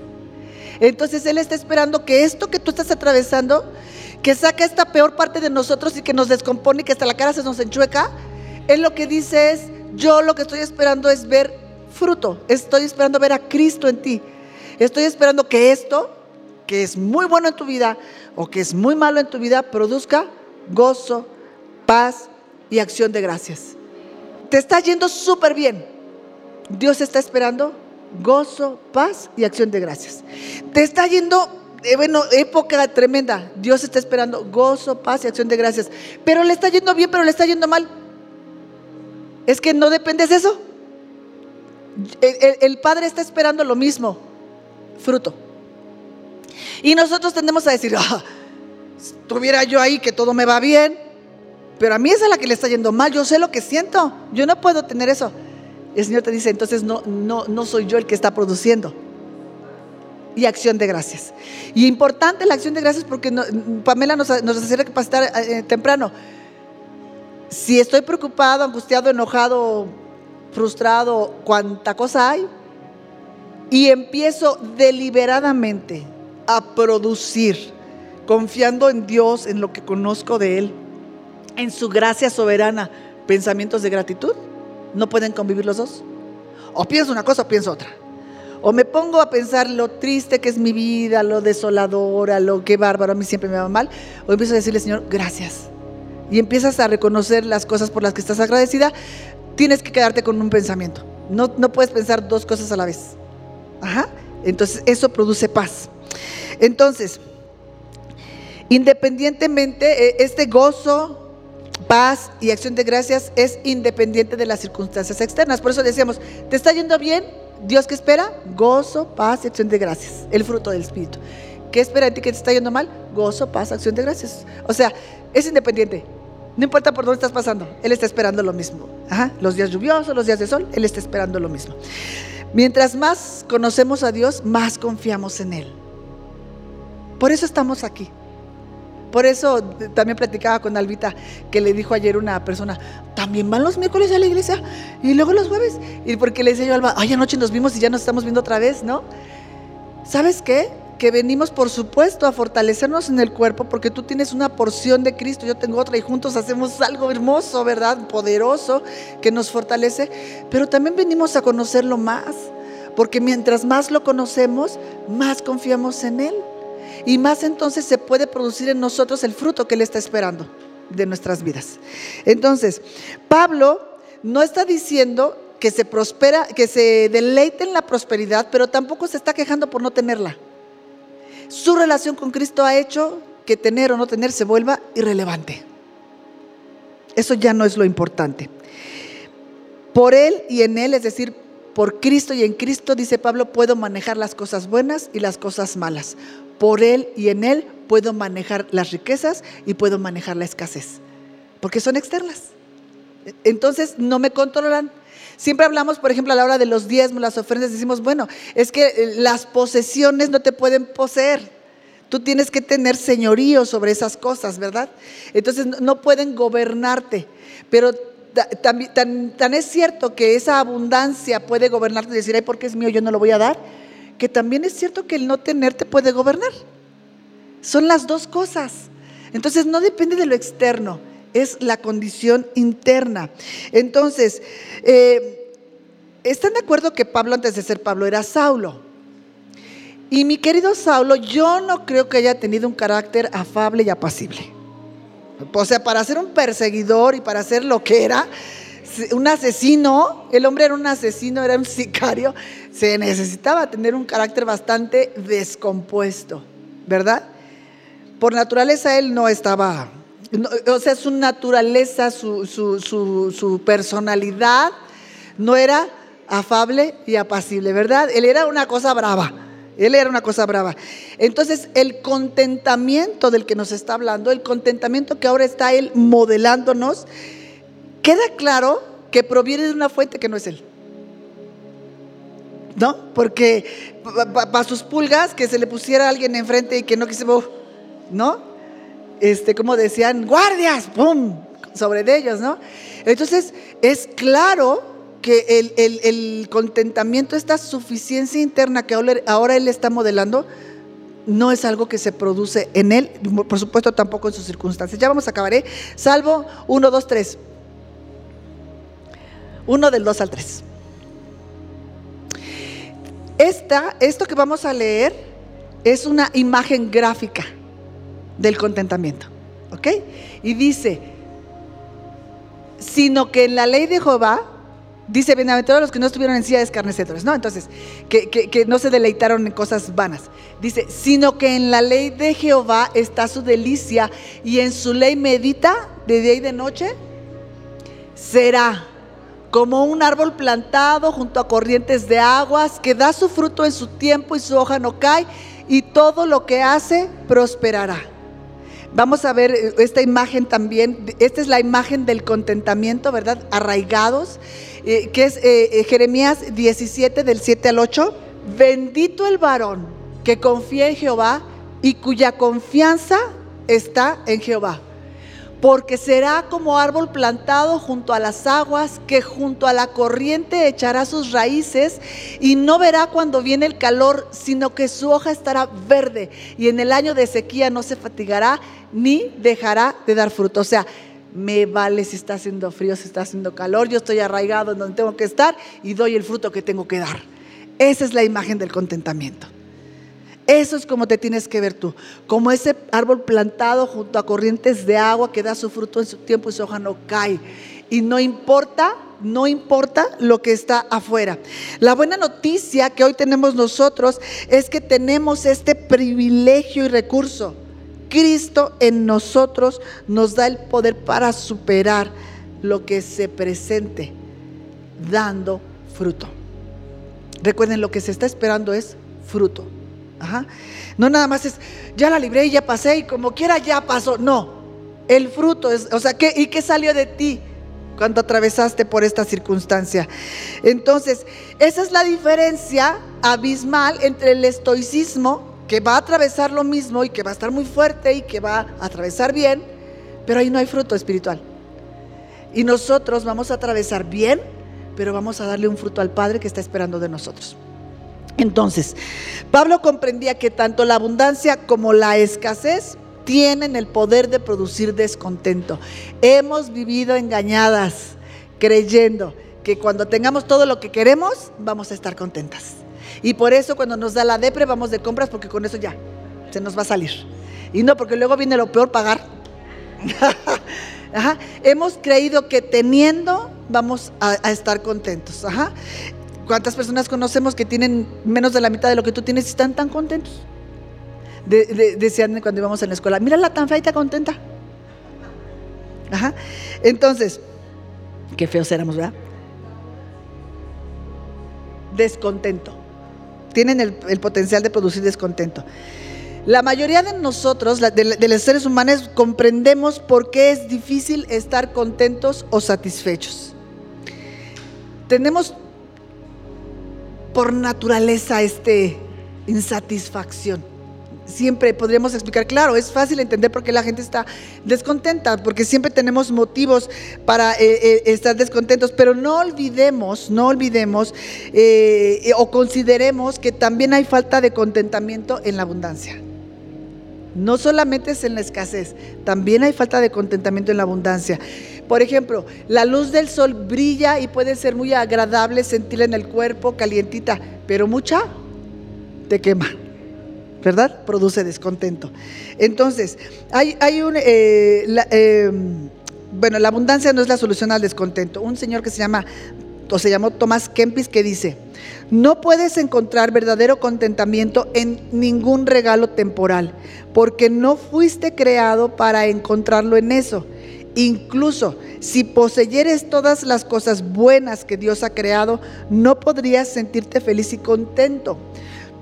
[SPEAKER 2] Entonces Él está esperando que esto que tú estás atravesando, que saca esta peor parte de nosotros y que nos descompone y que hasta la cara se nos enchueca, Él lo que dice es, yo lo que estoy esperando es ver fruto. Estoy esperando ver a Cristo en ti. Estoy esperando que esto, que es muy bueno en tu vida o que es muy malo en tu vida, produzca gozo, paz, y acción de gracias. Te está yendo súper bien. Dios está esperando gozo, paz y acción de gracias. Te está yendo, eh, bueno, época tremenda. Dios está esperando gozo, paz y acción de gracias. Pero le está yendo bien, pero le está yendo mal. Es que no dependes de eso. El, Padre está esperando lo mismo, fruto. Y nosotros tendemos a decir, ah, estuviera yo ahí que todo me va bien, pero a mí es a la que le está yendo mal, yo sé lo que siento, yo no puedo tener eso. El Señor te dice, entonces no, no, no soy yo el que está produciendo. Y acción de gracias. Y importante la acción de gracias porque Pamela nos, nos hace recapacitar eh, temprano. Si estoy preocupado, angustiado, enojado, frustrado, cuánta cosa hay, y empiezo deliberadamente a producir, confiando en Dios, en lo que conozco de Él, en su gracia soberana pensamientos de gratitud, no pueden convivir los dos. O pienso una cosa o pienso otra. O me pongo a pensar lo triste que es mi vida, lo desoladora, lo que bárbaro, a mí siempre me va mal. O empiezo a decirle, Señor, gracias. Y empiezas a reconocer las cosas por las que estás agradecida. Tienes que quedarte con un pensamiento. No, no puedes pensar dos cosas a la vez. Ajá. Entonces, eso produce paz. Entonces, independientemente, eh, este gozo, paz y acción de gracias es independiente de las circunstancias externas. Por eso decíamos, ¿te está yendo bien? Dios que espera? Gozo, paz y acción de gracias, el fruto del Espíritu. ¿Qué espera de ti que te está yendo mal? Gozo, paz, acción de gracias. O sea, es independiente. No importa por dónde estás pasando, Él está esperando lo mismo. Los días lluviosos, los días de sol, Él está esperando lo mismo. Mientras más conocemos a Dios, más confiamos en Él. Por eso estamos aquí. Por eso también platicaba con Albita que le dijo ayer una persona, también van los miércoles a la iglesia y luego los jueves. Y porque le decía yo a Alba, ay, anoche nos vimos y ya nos estamos viendo otra vez, ¿no? ¿Sabes qué? Que venimos, por supuesto, a fortalecernos en el cuerpo porque tú tienes una porción de Cristo, yo tengo otra y juntos hacemos algo hermoso, ¿verdad? Poderoso que nos fortalece. Pero también venimos a conocerlo más, porque mientras más lo conocemos, más confiamos en Él. Y más entonces se puede producir en nosotros el fruto que Él está esperando de nuestras vidas. Entonces, Pablo no está diciendo que se prospera, que se deleite en la prosperidad, pero tampoco se está quejando por no tenerla. Su relación con Cristo ha hecho que tener o no tener se vuelva irrelevante. Eso ya no es lo importante. Por Él y en Él, es decir, por Cristo y en Cristo, dice Pablo, puedo manejar las cosas buenas y las cosas malas por Él y en Él puedo manejar las riquezas y puedo manejar la escasez, porque son externas. Entonces no me controlan. Siempre hablamos, por ejemplo, a la hora de los diezmos, las ofrendas, decimos, bueno, es que eh, las posesiones no te pueden poseer. Tú tienes que tener señorío sobre esas cosas, ¿verdad? Entonces no pueden gobernarte. Pero tan, tan, es cierto que esa abundancia puede gobernarte y decir, ay, porque es mío, yo no lo voy a dar que también es cierto que el no tener te puede gobernar. Son las dos cosas. Entonces no depende de lo externo, es la condición interna. Entonces, eh, ¿están de acuerdo que Pablo antes de ser Pablo era Saulo? Y mi querido Saulo, yo no creo que haya tenido un carácter afable y apacible. O sea, para ser un perseguidor y para ser lo que era, un asesino, el hombre era un asesino, era un sicario, se necesitaba tener un carácter bastante descompuesto, ¿verdad? Por naturaleza él no estaba, o sea, su naturaleza, su, su personalidad no era afable y apacible, ¿verdad? Él era una cosa brava. Él era una cosa brava. Entonces, el contentamiento del que nos está hablando, el contentamiento que ahora está Él modelándonos, queda claro que proviene de una fuente que no es Él. ¿No? Porque para sus pulgas, que se le pusiera alguien enfrente y que no quisiera, ¿no? Este, como decían, guardias, ¡pum! Sobre de ellos, ¿no? Entonces, es claro que el, contentamiento, esta suficiencia interna que ahora Él está modelando, no es algo que se produce en Él, por supuesto tampoco en sus circunstancias. Ya vamos a acabar, ¿eh? Salvo 1, 2, 3. 1 del 2 al 3. Esta, esto que vamos a leer es una imagen gráfica del contentamiento. ¿Ok? Y dice, sino que en la ley de Jehová Dice, bienaventurados los que no estuvieron en silla de escarnecedores, ¿no? Entonces, que, no se deleitaron en cosas vanas. Dice, sino que en la ley de Jehová está su delicia y en su ley medita de día y de noche. Será como un árbol plantado junto a corrientes de aguas que da su fruto en su tiempo y su hoja no cae y todo lo que hace prosperará. Vamos a ver eh, esta imagen también. Esta es la imagen del contentamiento, ¿verdad? Arraigados, eh, que es eh, Jeremías 17 del 7 al 8. Bendito el varón que confía en Jehová y cuya confianza está en Jehová porque será como árbol plantado junto a las aguas, que junto a la corriente echará sus raíces y no verá cuando viene el calor, sino que su hoja estará verde y en el año de sequía no se fatigará ni dejará de dar fruto. O sea, me vale si está haciendo frío, si está haciendo calor, yo estoy arraigado en donde tengo que estar y doy el fruto que tengo que dar. Esa es la imagen del contentamiento. Eso es como te tienes que ver tú, como ese árbol plantado junto a corrientes de agua que da su fruto en su tiempo y su hoja no cae. Y no importa, no importa lo que está afuera. La buena noticia que hoy tenemos nosotros es que tenemos este privilegio y recurso. Cristo en nosotros nos da el poder para superar lo que se presente dando fruto. Recuerden, lo que se está esperando es fruto. No nada más es, ya la libré y ya pasé y como quiera ya pasó. No, el fruto es, o sea, ¿qué, ¿y qué salió de ti cuando atravesaste por esta circunstancia? Entonces, esa es la diferencia abismal entre el estoicismo, que va a atravesar lo mismo y que va a estar muy fuerte y que va a atravesar bien, pero ahí no hay fruto espiritual. Y nosotros vamos a atravesar bien, pero vamos a darle un fruto al Padre que está esperando de nosotros. Entonces, Pablo comprendía que tanto la abundancia como la escasez tienen el poder de producir descontento. Hemos vivido engañadas creyendo que cuando tengamos todo lo que queremos, vamos a estar contentas. Y por eso cuando nos da la depre vamos de compras porque con eso ya se nos va a salir. Y no, porque luego viene lo peor pagar. *laughs* Hemos creído que teniendo vamos a, a estar contentos. Ajá. ¿Cuántas personas conocemos que tienen menos de la mitad de lo que tú tienes y están tan contentos? decían cuando íbamos en la escuela, mírala tan fea contenta. Ajá. Entonces, qué feos éramos, ¿verdad? Descontento. Tienen el, potencial de producir descontento. La mayoría de nosotros, de, de los seres humanos, comprendemos por qué es difícil estar contentos o satisfechos. Tenemos por naturaleza este insatisfacción. Siempre podríamos explicar, claro, es fácil entender por qué la gente está descontenta, porque siempre tenemos motivos para eh, eh, estar descontentos, pero no olvidemos, no olvidemos eh, o consideremos que también hay falta de contentamiento en la abundancia. No solamente es en la escasez, también hay falta de contentamiento en la abundancia. Por ejemplo, la luz del sol brilla y puede ser muy agradable sentirla en el cuerpo, calientita, pero mucha te quema, ¿verdad? Produce descontento. Entonces, hay, hay un... Eh, em, bueno, la abundancia no es la solución al descontento. Un señor que se llama, o se llamó Tomás Kempis, que dice, no puedes encontrar verdadero contentamiento en ningún regalo temporal, porque no fuiste creado para encontrarlo en eso. Incluso si poseyeres todas las cosas buenas que Dios ha creado, no podrías sentirte feliz y contento.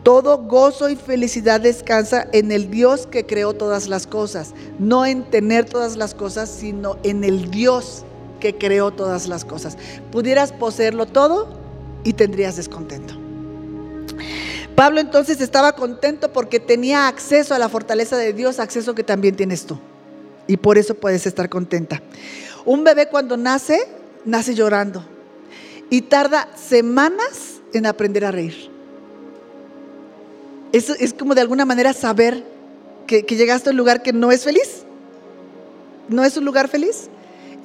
[SPEAKER 2] Todo gozo y felicidad descansa en el Dios que creó todas las cosas, no en tener todas las cosas, sino en el Dios que creó todas las cosas. Pudieras poseerlo todo y tendrías descontento. Pablo entonces estaba contento porque tenía acceso a la fortaleza de Dios, acceso que también tienes tú. Y por eso puedes estar contenta. Un bebé cuando nace, nace llorando y tarda semanas en aprender a reír. Es, es como de alguna manera saber que, que llegaste a un lugar que no es feliz. No es un lugar feliz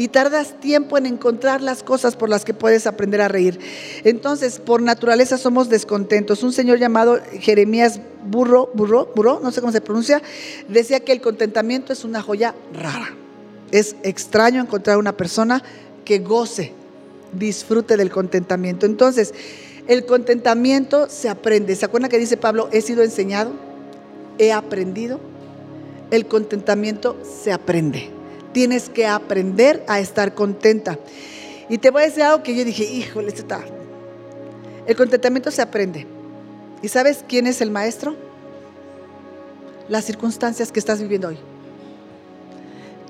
[SPEAKER 2] y tardas tiempo en encontrar las cosas por las que puedes aprender a reír. Entonces, por naturaleza somos descontentos. Un señor llamado Jeremías Burro, Burro, Burro, no sé cómo se pronuncia, decía que el contentamiento es una joya rara. Es extraño encontrar una persona que goce, disfrute del contentamiento. Entonces, el contentamiento se aprende. ¿Se acuerdan que dice Pablo, he sido enseñado, he aprendido? El contentamiento se aprende. Tienes que aprender a estar contenta. Y te voy a decir algo que yo dije, híjole, está. El contentamiento se aprende. ¿Y sabes quién es el maestro? Las circunstancias que estás viviendo hoy.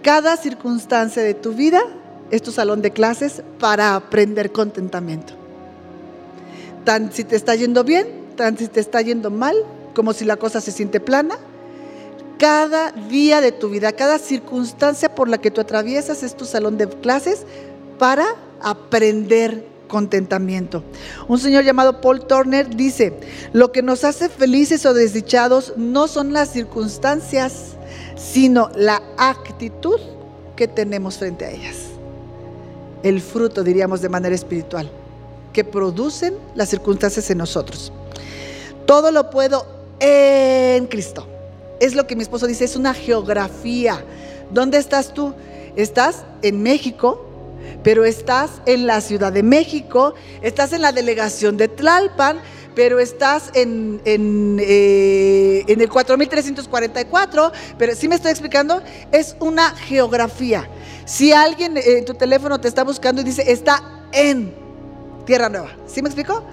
[SPEAKER 2] Cada circunstancia de tu vida es tu salón de clases para aprender contentamiento. Tan si te está yendo bien, tan si te está yendo mal, como si la cosa se siente plana. Cada día de tu vida, cada circunstancia por la que tú atraviesas es tu salón de clases para aprender contentamiento. Un señor llamado Paul Turner dice, lo que nos hace felices o desdichados no son las circunstancias, sino la actitud que tenemos frente a ellas. El fruto, diríamos de manera espiritual que producen las circunstancias en nosotros. Todo lo puedo en Cristo. Es lo que mi esposo dice, es una geografía. ¿Dónde estás tú? Estás en México, pero estás en la Ciudad de México, estás en la delegación de Tlalpan, pero estás en, en, eh, el 4344, pero si me estoy explicando, es una geografía. Si alguien en tu teléfono te está buscando y dice, está en, tierra nueva. ¿Sí me explico?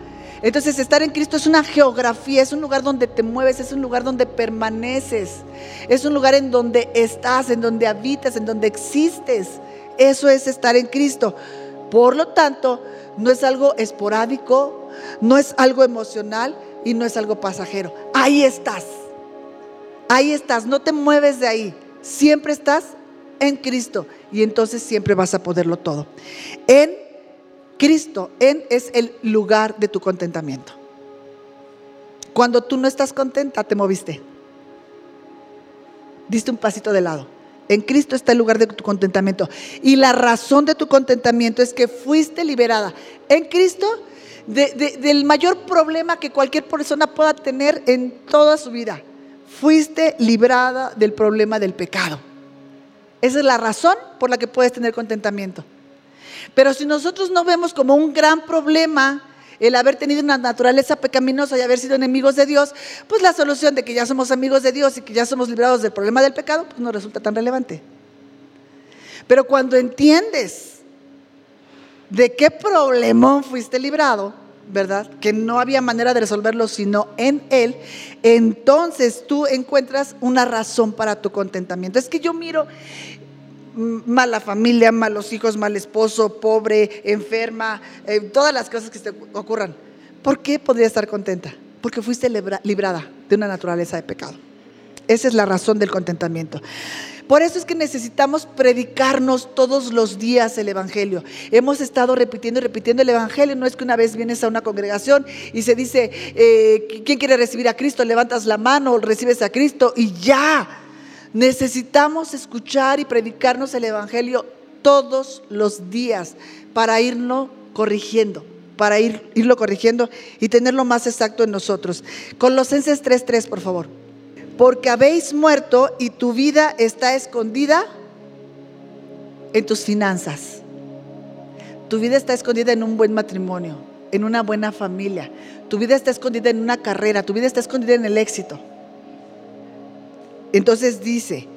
[SPEAKER 2] Entonces estar en Cristo es una geografía, es un lugar donde te mueves, es un lugar donde permaneces, es un lugar en donde estás, en donde habitas, en donde existes. Eso es estar en Cristo. Por lo tanto, no es algo esporádico, no es algo emocional y no es algo pasajero. Ahí estás. Ahí estás, no te mueves de ahí. Siempre estás en Cristo y entonces siempre vas a poderlo todo. En Cristo en es el lugar de tu contentamiento. Cuando tú no estás contenta, te moviste. Diste un pasito de lado. En Cristo está el lugar de tu contentamiento. Y la razón de tu contentamiento es que fuiste liberada. En Cristo, del mayor problema que cualquier persona pueda tener en toda su vida. Fuiste librada del problema del pecado. Esa es la razón por la que puedes tener contentamiento. Pero si nosotros no vemos como un gran problema el haber tenido una naturaleza pecaminosa y haber sido enemigos de Dios, pues la solución de que ya somos amigos de Dios y que ya somos librados del problema del pecado, pues no resulta tan relevante. Pero cuando entiendes de qué problemón fuiste librado, ¿verdad? Que no había manera de resolverlo sino en Él, entonces tú encuentras una razón para tu contentamiento. Es que yo miro mala familia, malos hijos, mal esposo, pobre, enferma, eh, todas las cosas que te ocurran. ¿Por qué podría estar contenta? Porque fuiste librada de una naturaleza de pecado. Esa es la razón del contentamiento. Por eso es que necesitamos predicarnos todos los días el Evangelio. Hemos estado repitiendo y repitiendo el Evangelio. No es que una vez vienes a una congregación y se dice, eh, ¿quién quiere recibir a Cristo? Levantas la mano, recibes a Cristo y ya. Necesitamos escuchar y predicarnos el Evangelio todos los días para irlo corrigiendo, para ir, irlo corrigiendo y tenerlo más exacto en nosotros. Colosenses 3:3, por favor. Porque habéis muerto y tu vida está escondida en tus finanzas. Tu vida está escondida en un buen matrimonio, en una buena familia. Tu vida está escondida en una carrera, tu vida está escondida en el éxito. Entonces dice,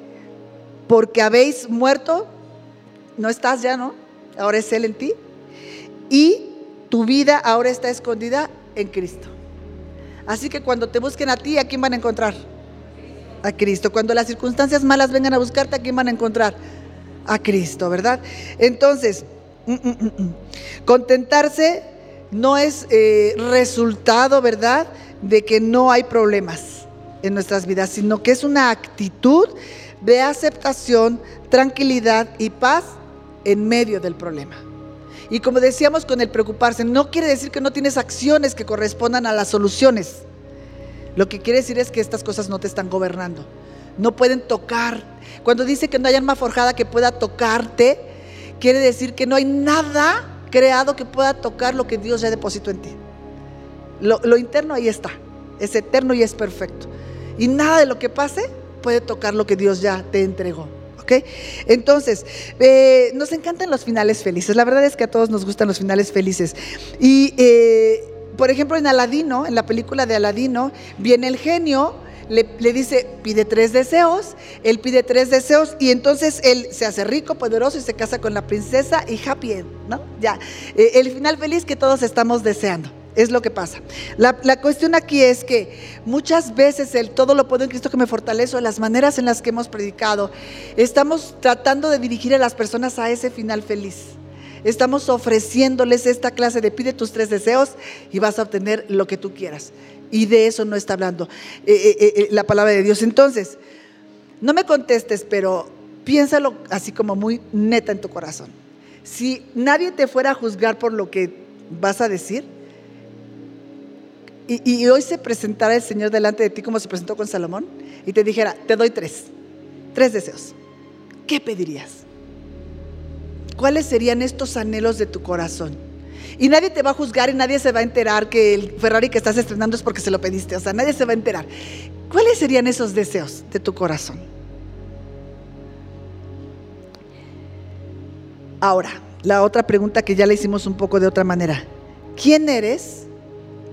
[SPEAKER 2] porque habéis muerto, no estás ya, ¿no? Ahora es Él en ti. Y tu vida ahora está escondida en Cristo. Así que cuando te busquen a ti, ¿a quién van a encontrar? A Cristo. Cuando las circunstancias malas vengan a buscarte, ¿a quién van a encontrar? A Cristo, ¿verdad? Entonces, mm, mm, mm, contentarse no es eh, resultado, ¿verdad? De que no hay problemas en nuestras vidas, sino que es una actitud de aceptación, tranquilidad y paz en medio del problema. Y como decíamos con el preocuparse, no quiere decir que no tienes acciones que correspondan a las soluciones. Lo que quiere decir es que estas cosas no te están gobernando. No pueden tocar. Cuando dice que no hay alma forjada que pueda tocarte, quiere decir que no hay nada creado que pueda tocar lo que Dios ya depositó en ti. Lo, lo interno ahí está. Es eterno y es perfecto. Y nada de lo que pase puede tocar lo que Dios ya te entregó. Entonces, eh, nos encantan los finales felices. La verdad es que a todos nos gustan los finales felices. Y, eh, por ejemplo, en Aladino, en la película de Aladino, viene el genio. Le, dice, pide tres deseos, él pide tres deseos y entonces él se hace rico, poderoso y se casa con la princesa y happy ¿no? Ya, eh, el final feliz que todos estamos deseando. Es lo que pasa. La, cuestión aquí es que muchas veces el todo lo puedo en Cristo que me fortalece, las maneras en las que hemos predicado, estamos tratando de dirigir a las personas a ese final feliz. Estamos ofreciéndoles esta clase de pide tus tres deseos y vas a obtener lo que tú quieras. Y de eso no está hablando eh, eh, eh, la palabra de Dios. Entonces, no me contestes, pero piénsalo así como muy neta en tu corazón. Si nadie te fuera a juzgar por lo que vas a decir, y, hoy se presentara el Señor delante de ti como se presentó con Salomón y te dijera, te doy tres, tres deseos, ¿qué pedirías? ¿Cuáles serían estos anhelos de tu corazón? Y nadie te va a juzgar y nadie se va a enterar que el Ferrari que estás estrenando es porque se lo pediste. O sea, nadie se va a enterar. ¿Cuáles serían esos deseos de tu corazón? Ahora, la otra pregunta que ya le hicimos un poco de otra manera. ¿Quién eres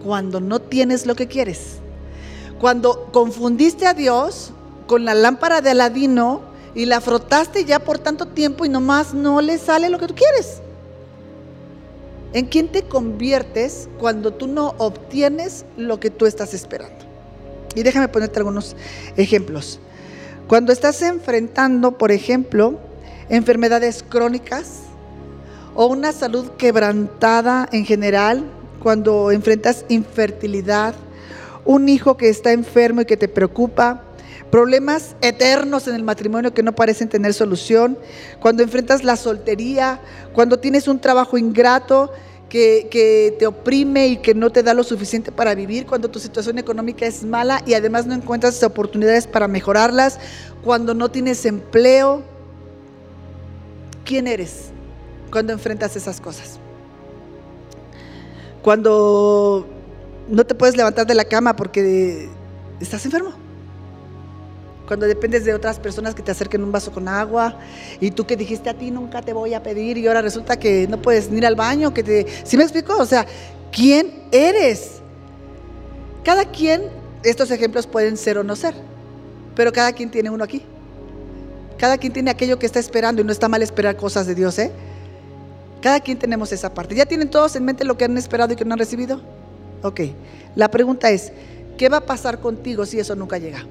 [SPEAKER 2] cuando no tienes lo que quieres. Cuando confundiste a Dios con la lámpara de Aladino y la frotaste ya por tanto tiempo y nomás no le sale lo que tú quieres. ¿En quién te conviertes cuando tú no obtienes lo que tú estás esperando? Y déjame ponerte algunos ejemplos. Cuando estás enfrentando, por ejemplo, enfermedades crónicas o una salud quebrantada en general, cuando enfrentas infertilidad, un hijo que está enfermo y que te preocupa, problemas eternos en el matrimonio que no parecen tener solución, cuando enfrentas la soltería, cuando tienes un trabajo ingrato que, que, te oprime y que no te da lo suficiente para vivir, cuando tu situación económica es mala y además no encuentras oportunidades para mejorarlas, cuando no tienes empleo. ¿Quién eres cuando enfrentas esas cosas? Cuando no te puedes levantar de la cama porque estás enfermo. Cuando dependes de otras personas que te acerquen un vaso con agua y tú que dijiste a ti nunca te voy a pedir y ahora resulta que no puedes ir al baño, que te... ¿Sí me explico? O sea, ¿quién eres? Cada quien, estos ejemplos pueden ser o no ser, pero cada quien tiene uno aquí. Cada quien tiene aquello que está esperando y no está mal esperar cosas de Dios, ¿eh? Cada quien tenemos esa parte. ¿Ya tienen todos en mente lo que han esperado y que no han recibido? Ok. La pregunta es, ¿qué va a pasar contigo si eso nunca llega?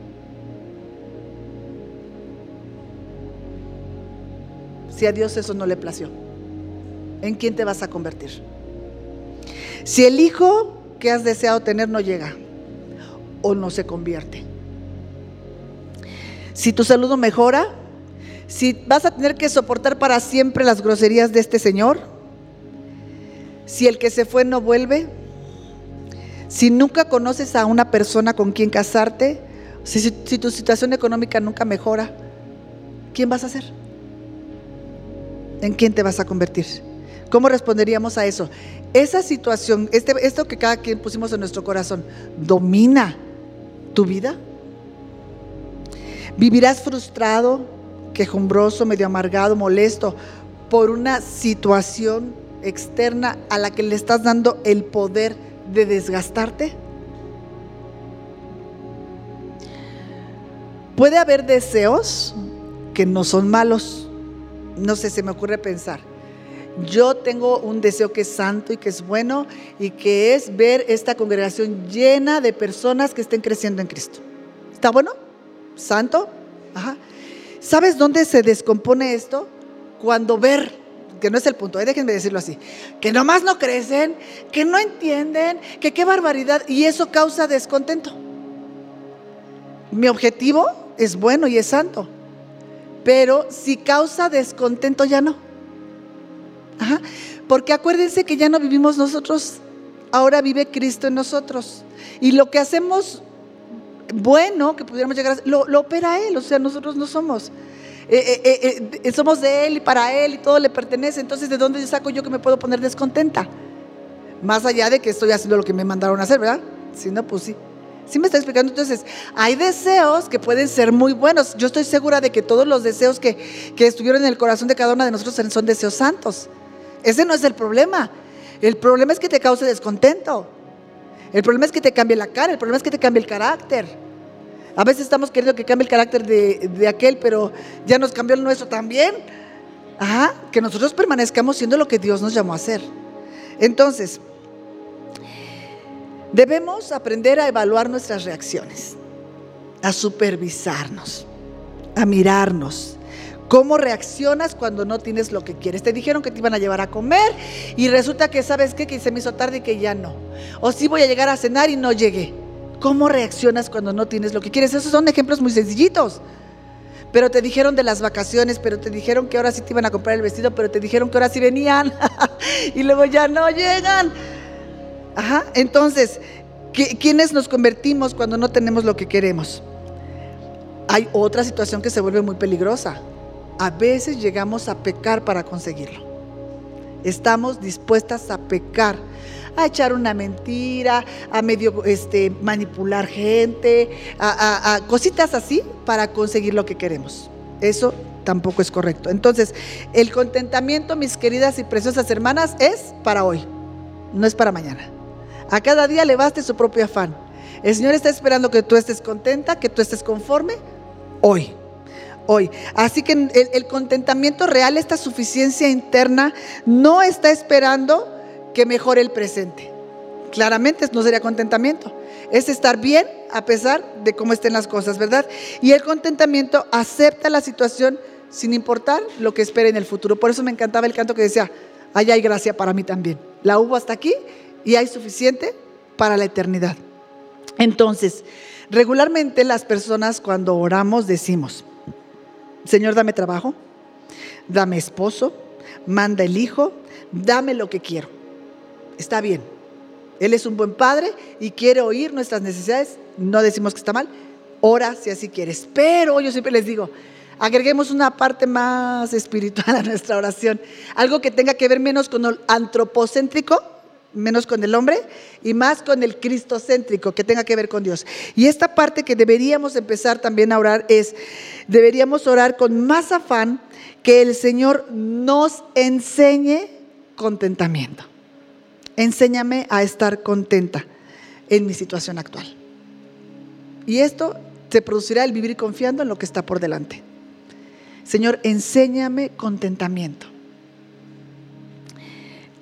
[SPEAKER 2] Si a Dios eso no le plació, ¿en quién te vas a convertir? Si el hijo que has deseado tener no llega o no se convierte. Si tu salud no mejora, si vas a tener que soportar para siempre las groserías de este Señor, si el que se fue no vuelve, si nunca conoces a una persona con quien casarte, si, tu situación económica nunca mejora, ¿quién vas a ser? ¿En quién te vas a convertir? ¿Cómo responderíamos a eso? Esa situación, este, esto que cada quien pusimos en nuestro corazón, ¿domina tu vida? ¿Vivirás frustrado? Quejumbroso, medio amargado, molesto por una situación externa a la que le estás dando el poder de desgastarte? Puede haber deseos que no son malos. No sé, se me ocurre pensar. Yo tengo un deseo que es santo y que es bueno y que es ver esta congregación llena de personas que estén creciendo en Cristo. ¿Está bueno? ¿Santo? Ajá. ¿Sabes dónde se descompone esto? Cuando ver, que no es el punto, déjenme decirlo así, que nomás no crecen, que no entienden, que qué barbaridad, y eso causa descontento. Mi objetivo es bueno y es santo, pero si causa descontento ya no. Ajá. Porque acuérdense que ya no vivimos nosotros, ahora vive Cristo en nosotros. Y lo que hacemos bueno que pudiéramos llegar a lo, lo opera Él, o sea, nosotros no somos. Eh, eh, eh, somos de Él y para Él y todo le pertenece. Entonces, ¿de dónde saco yo que me puedo poner descontenta? Más allá de que estoy haciendo lo que me mandaron a hacer, ¿verdad? Si no, pues sí. Sí me está explicando. Entonces, hay deseos que pueden ser muy buenos. Yo estoy segura de que todos los deseos que, que estuvieron en el corazón de cada una de nosotros son deseos santos. Ese no es el problema. El problema es que te cause descontento. El problema es que te cambie la cara, el problema es que te cambie el carácter. A veces estamos queriendo que cambie el carácter de, aquel, pero ya nos cambió el nuestro también. Ajá, que nosotros permanezcamos siendo lo que Dios nos llamó a hacer. Entonces, debemos aprender a evaluar nuestras reacciones, a supervisarnos, a mirarnos, ¿Cómo reaccionas cuando no tienes lo que quieres? Te dijeron que te iban a llevar a comer y resulta que sabes qué, que se me hizo tarde y que ya no. O sí voy a llegar a cenar y no llegué. ¿Cómo reaccionas cuando no tienes lo que quieres? Esos son ejemplos muy sencillitos. Pero te dijeron de las vacaciones, pero te dijeron que ahora sí te iban a comprar el vestido, pero te dijeron que ahora sí venían *laughs* y luego ya no llegan. Ajá, entonces, ¿quiénes nos convertimos cuando no tenemos lo que queremos? Hay otra situación que se vuelve muy peligrosa a veces llegamos a pecar para conseguirlo. Estamos dispuestas a pecar, a echar una mentira, a medio este, manipular gente, a, a cositas así para conseguir lo que queremos. Eso tampoco es correcto. Entonces, el contentamiento, mis queridas y preciosas hermanas, es para hoy, no es para mañana. A cada día le baste su propio afán. El Señor está esperando que tú estés contenta, que tú estés conforme hoy hoy. Así que el, contentamiento real, esta suficiencia interna, no está esperando que mejore el presente. Claramente no sería contentamiento. Es estar bien a pesar de cómo estén las cosas, ¿verdad? Y el contentamiento acepta la situación sin importar lo que espere en el futuro. Por eso me encantaba el canto que decía, allá hay gracia para mí también. La hubo hasta aquí y hay suficiente para la eternidad. Entonces, regularmente las personas cuando oramos decimos, Señor, dame trabajo, dame esposo, manda el hijo, dame lo que quiero. Está bien. Él es un buen padre y quiere oír nuestras necesidades. No decimos que está mal. Ora si así quieres. Pero yo siempre les digo, agreguemos una parte más espiritual a nuestra oración. Algo que tenga que ver menos con lo antropocéntrico menos con el hombre y más con el cristocéntrico que tenga que ver con Dios. Y esta parte que deberíamos empezar también a orar es, deberíamos orar con más afán que el Señor nos enseñe contentamiento. Enséñame a estar contenta en mi situación actual. Y esto se producirá el vivir confiando en lo que está por delante. Señor, enséñame contentamiento.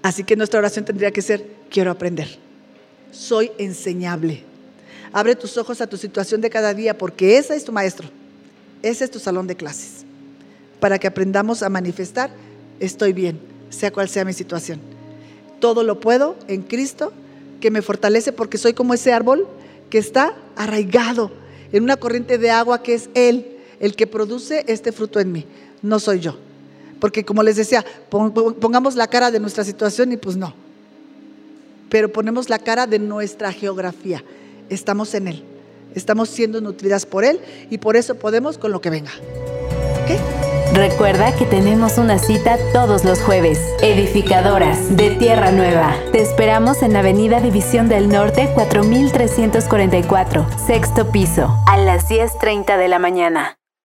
[SPEAKER 2] Así que nuestra oración tendría que ser, quiero aprender. Soy enseñable. Abre tus ojos a tu situación de cada día porque ese es tu maestro. Ese es tu salón de clases. Para que aprendamos a manifestar, estoy bien, sea cual sea mi situación. Todo lo puedo en Cristo que me fortalece porque soy como ese árbol que está arraigado en una corriente de agua que es Él, el que produce este fruto en mí. No soy yo. Porque como les decía, pongamos la cara de nuestra situación y pues no. Pero ponemos la cara de nuestra geografía. Estamos en Él. Estamos siendo nutridas por Él y por eso podemos con lo que venga.
[SPEAKER 1] Recuerda que tenemos una cita todos los jueves. Edificadoras de Tierra Nueva. Te esperamos en Avenida División del Norte 4344, sexto piso, a las 10.30 de la mañana.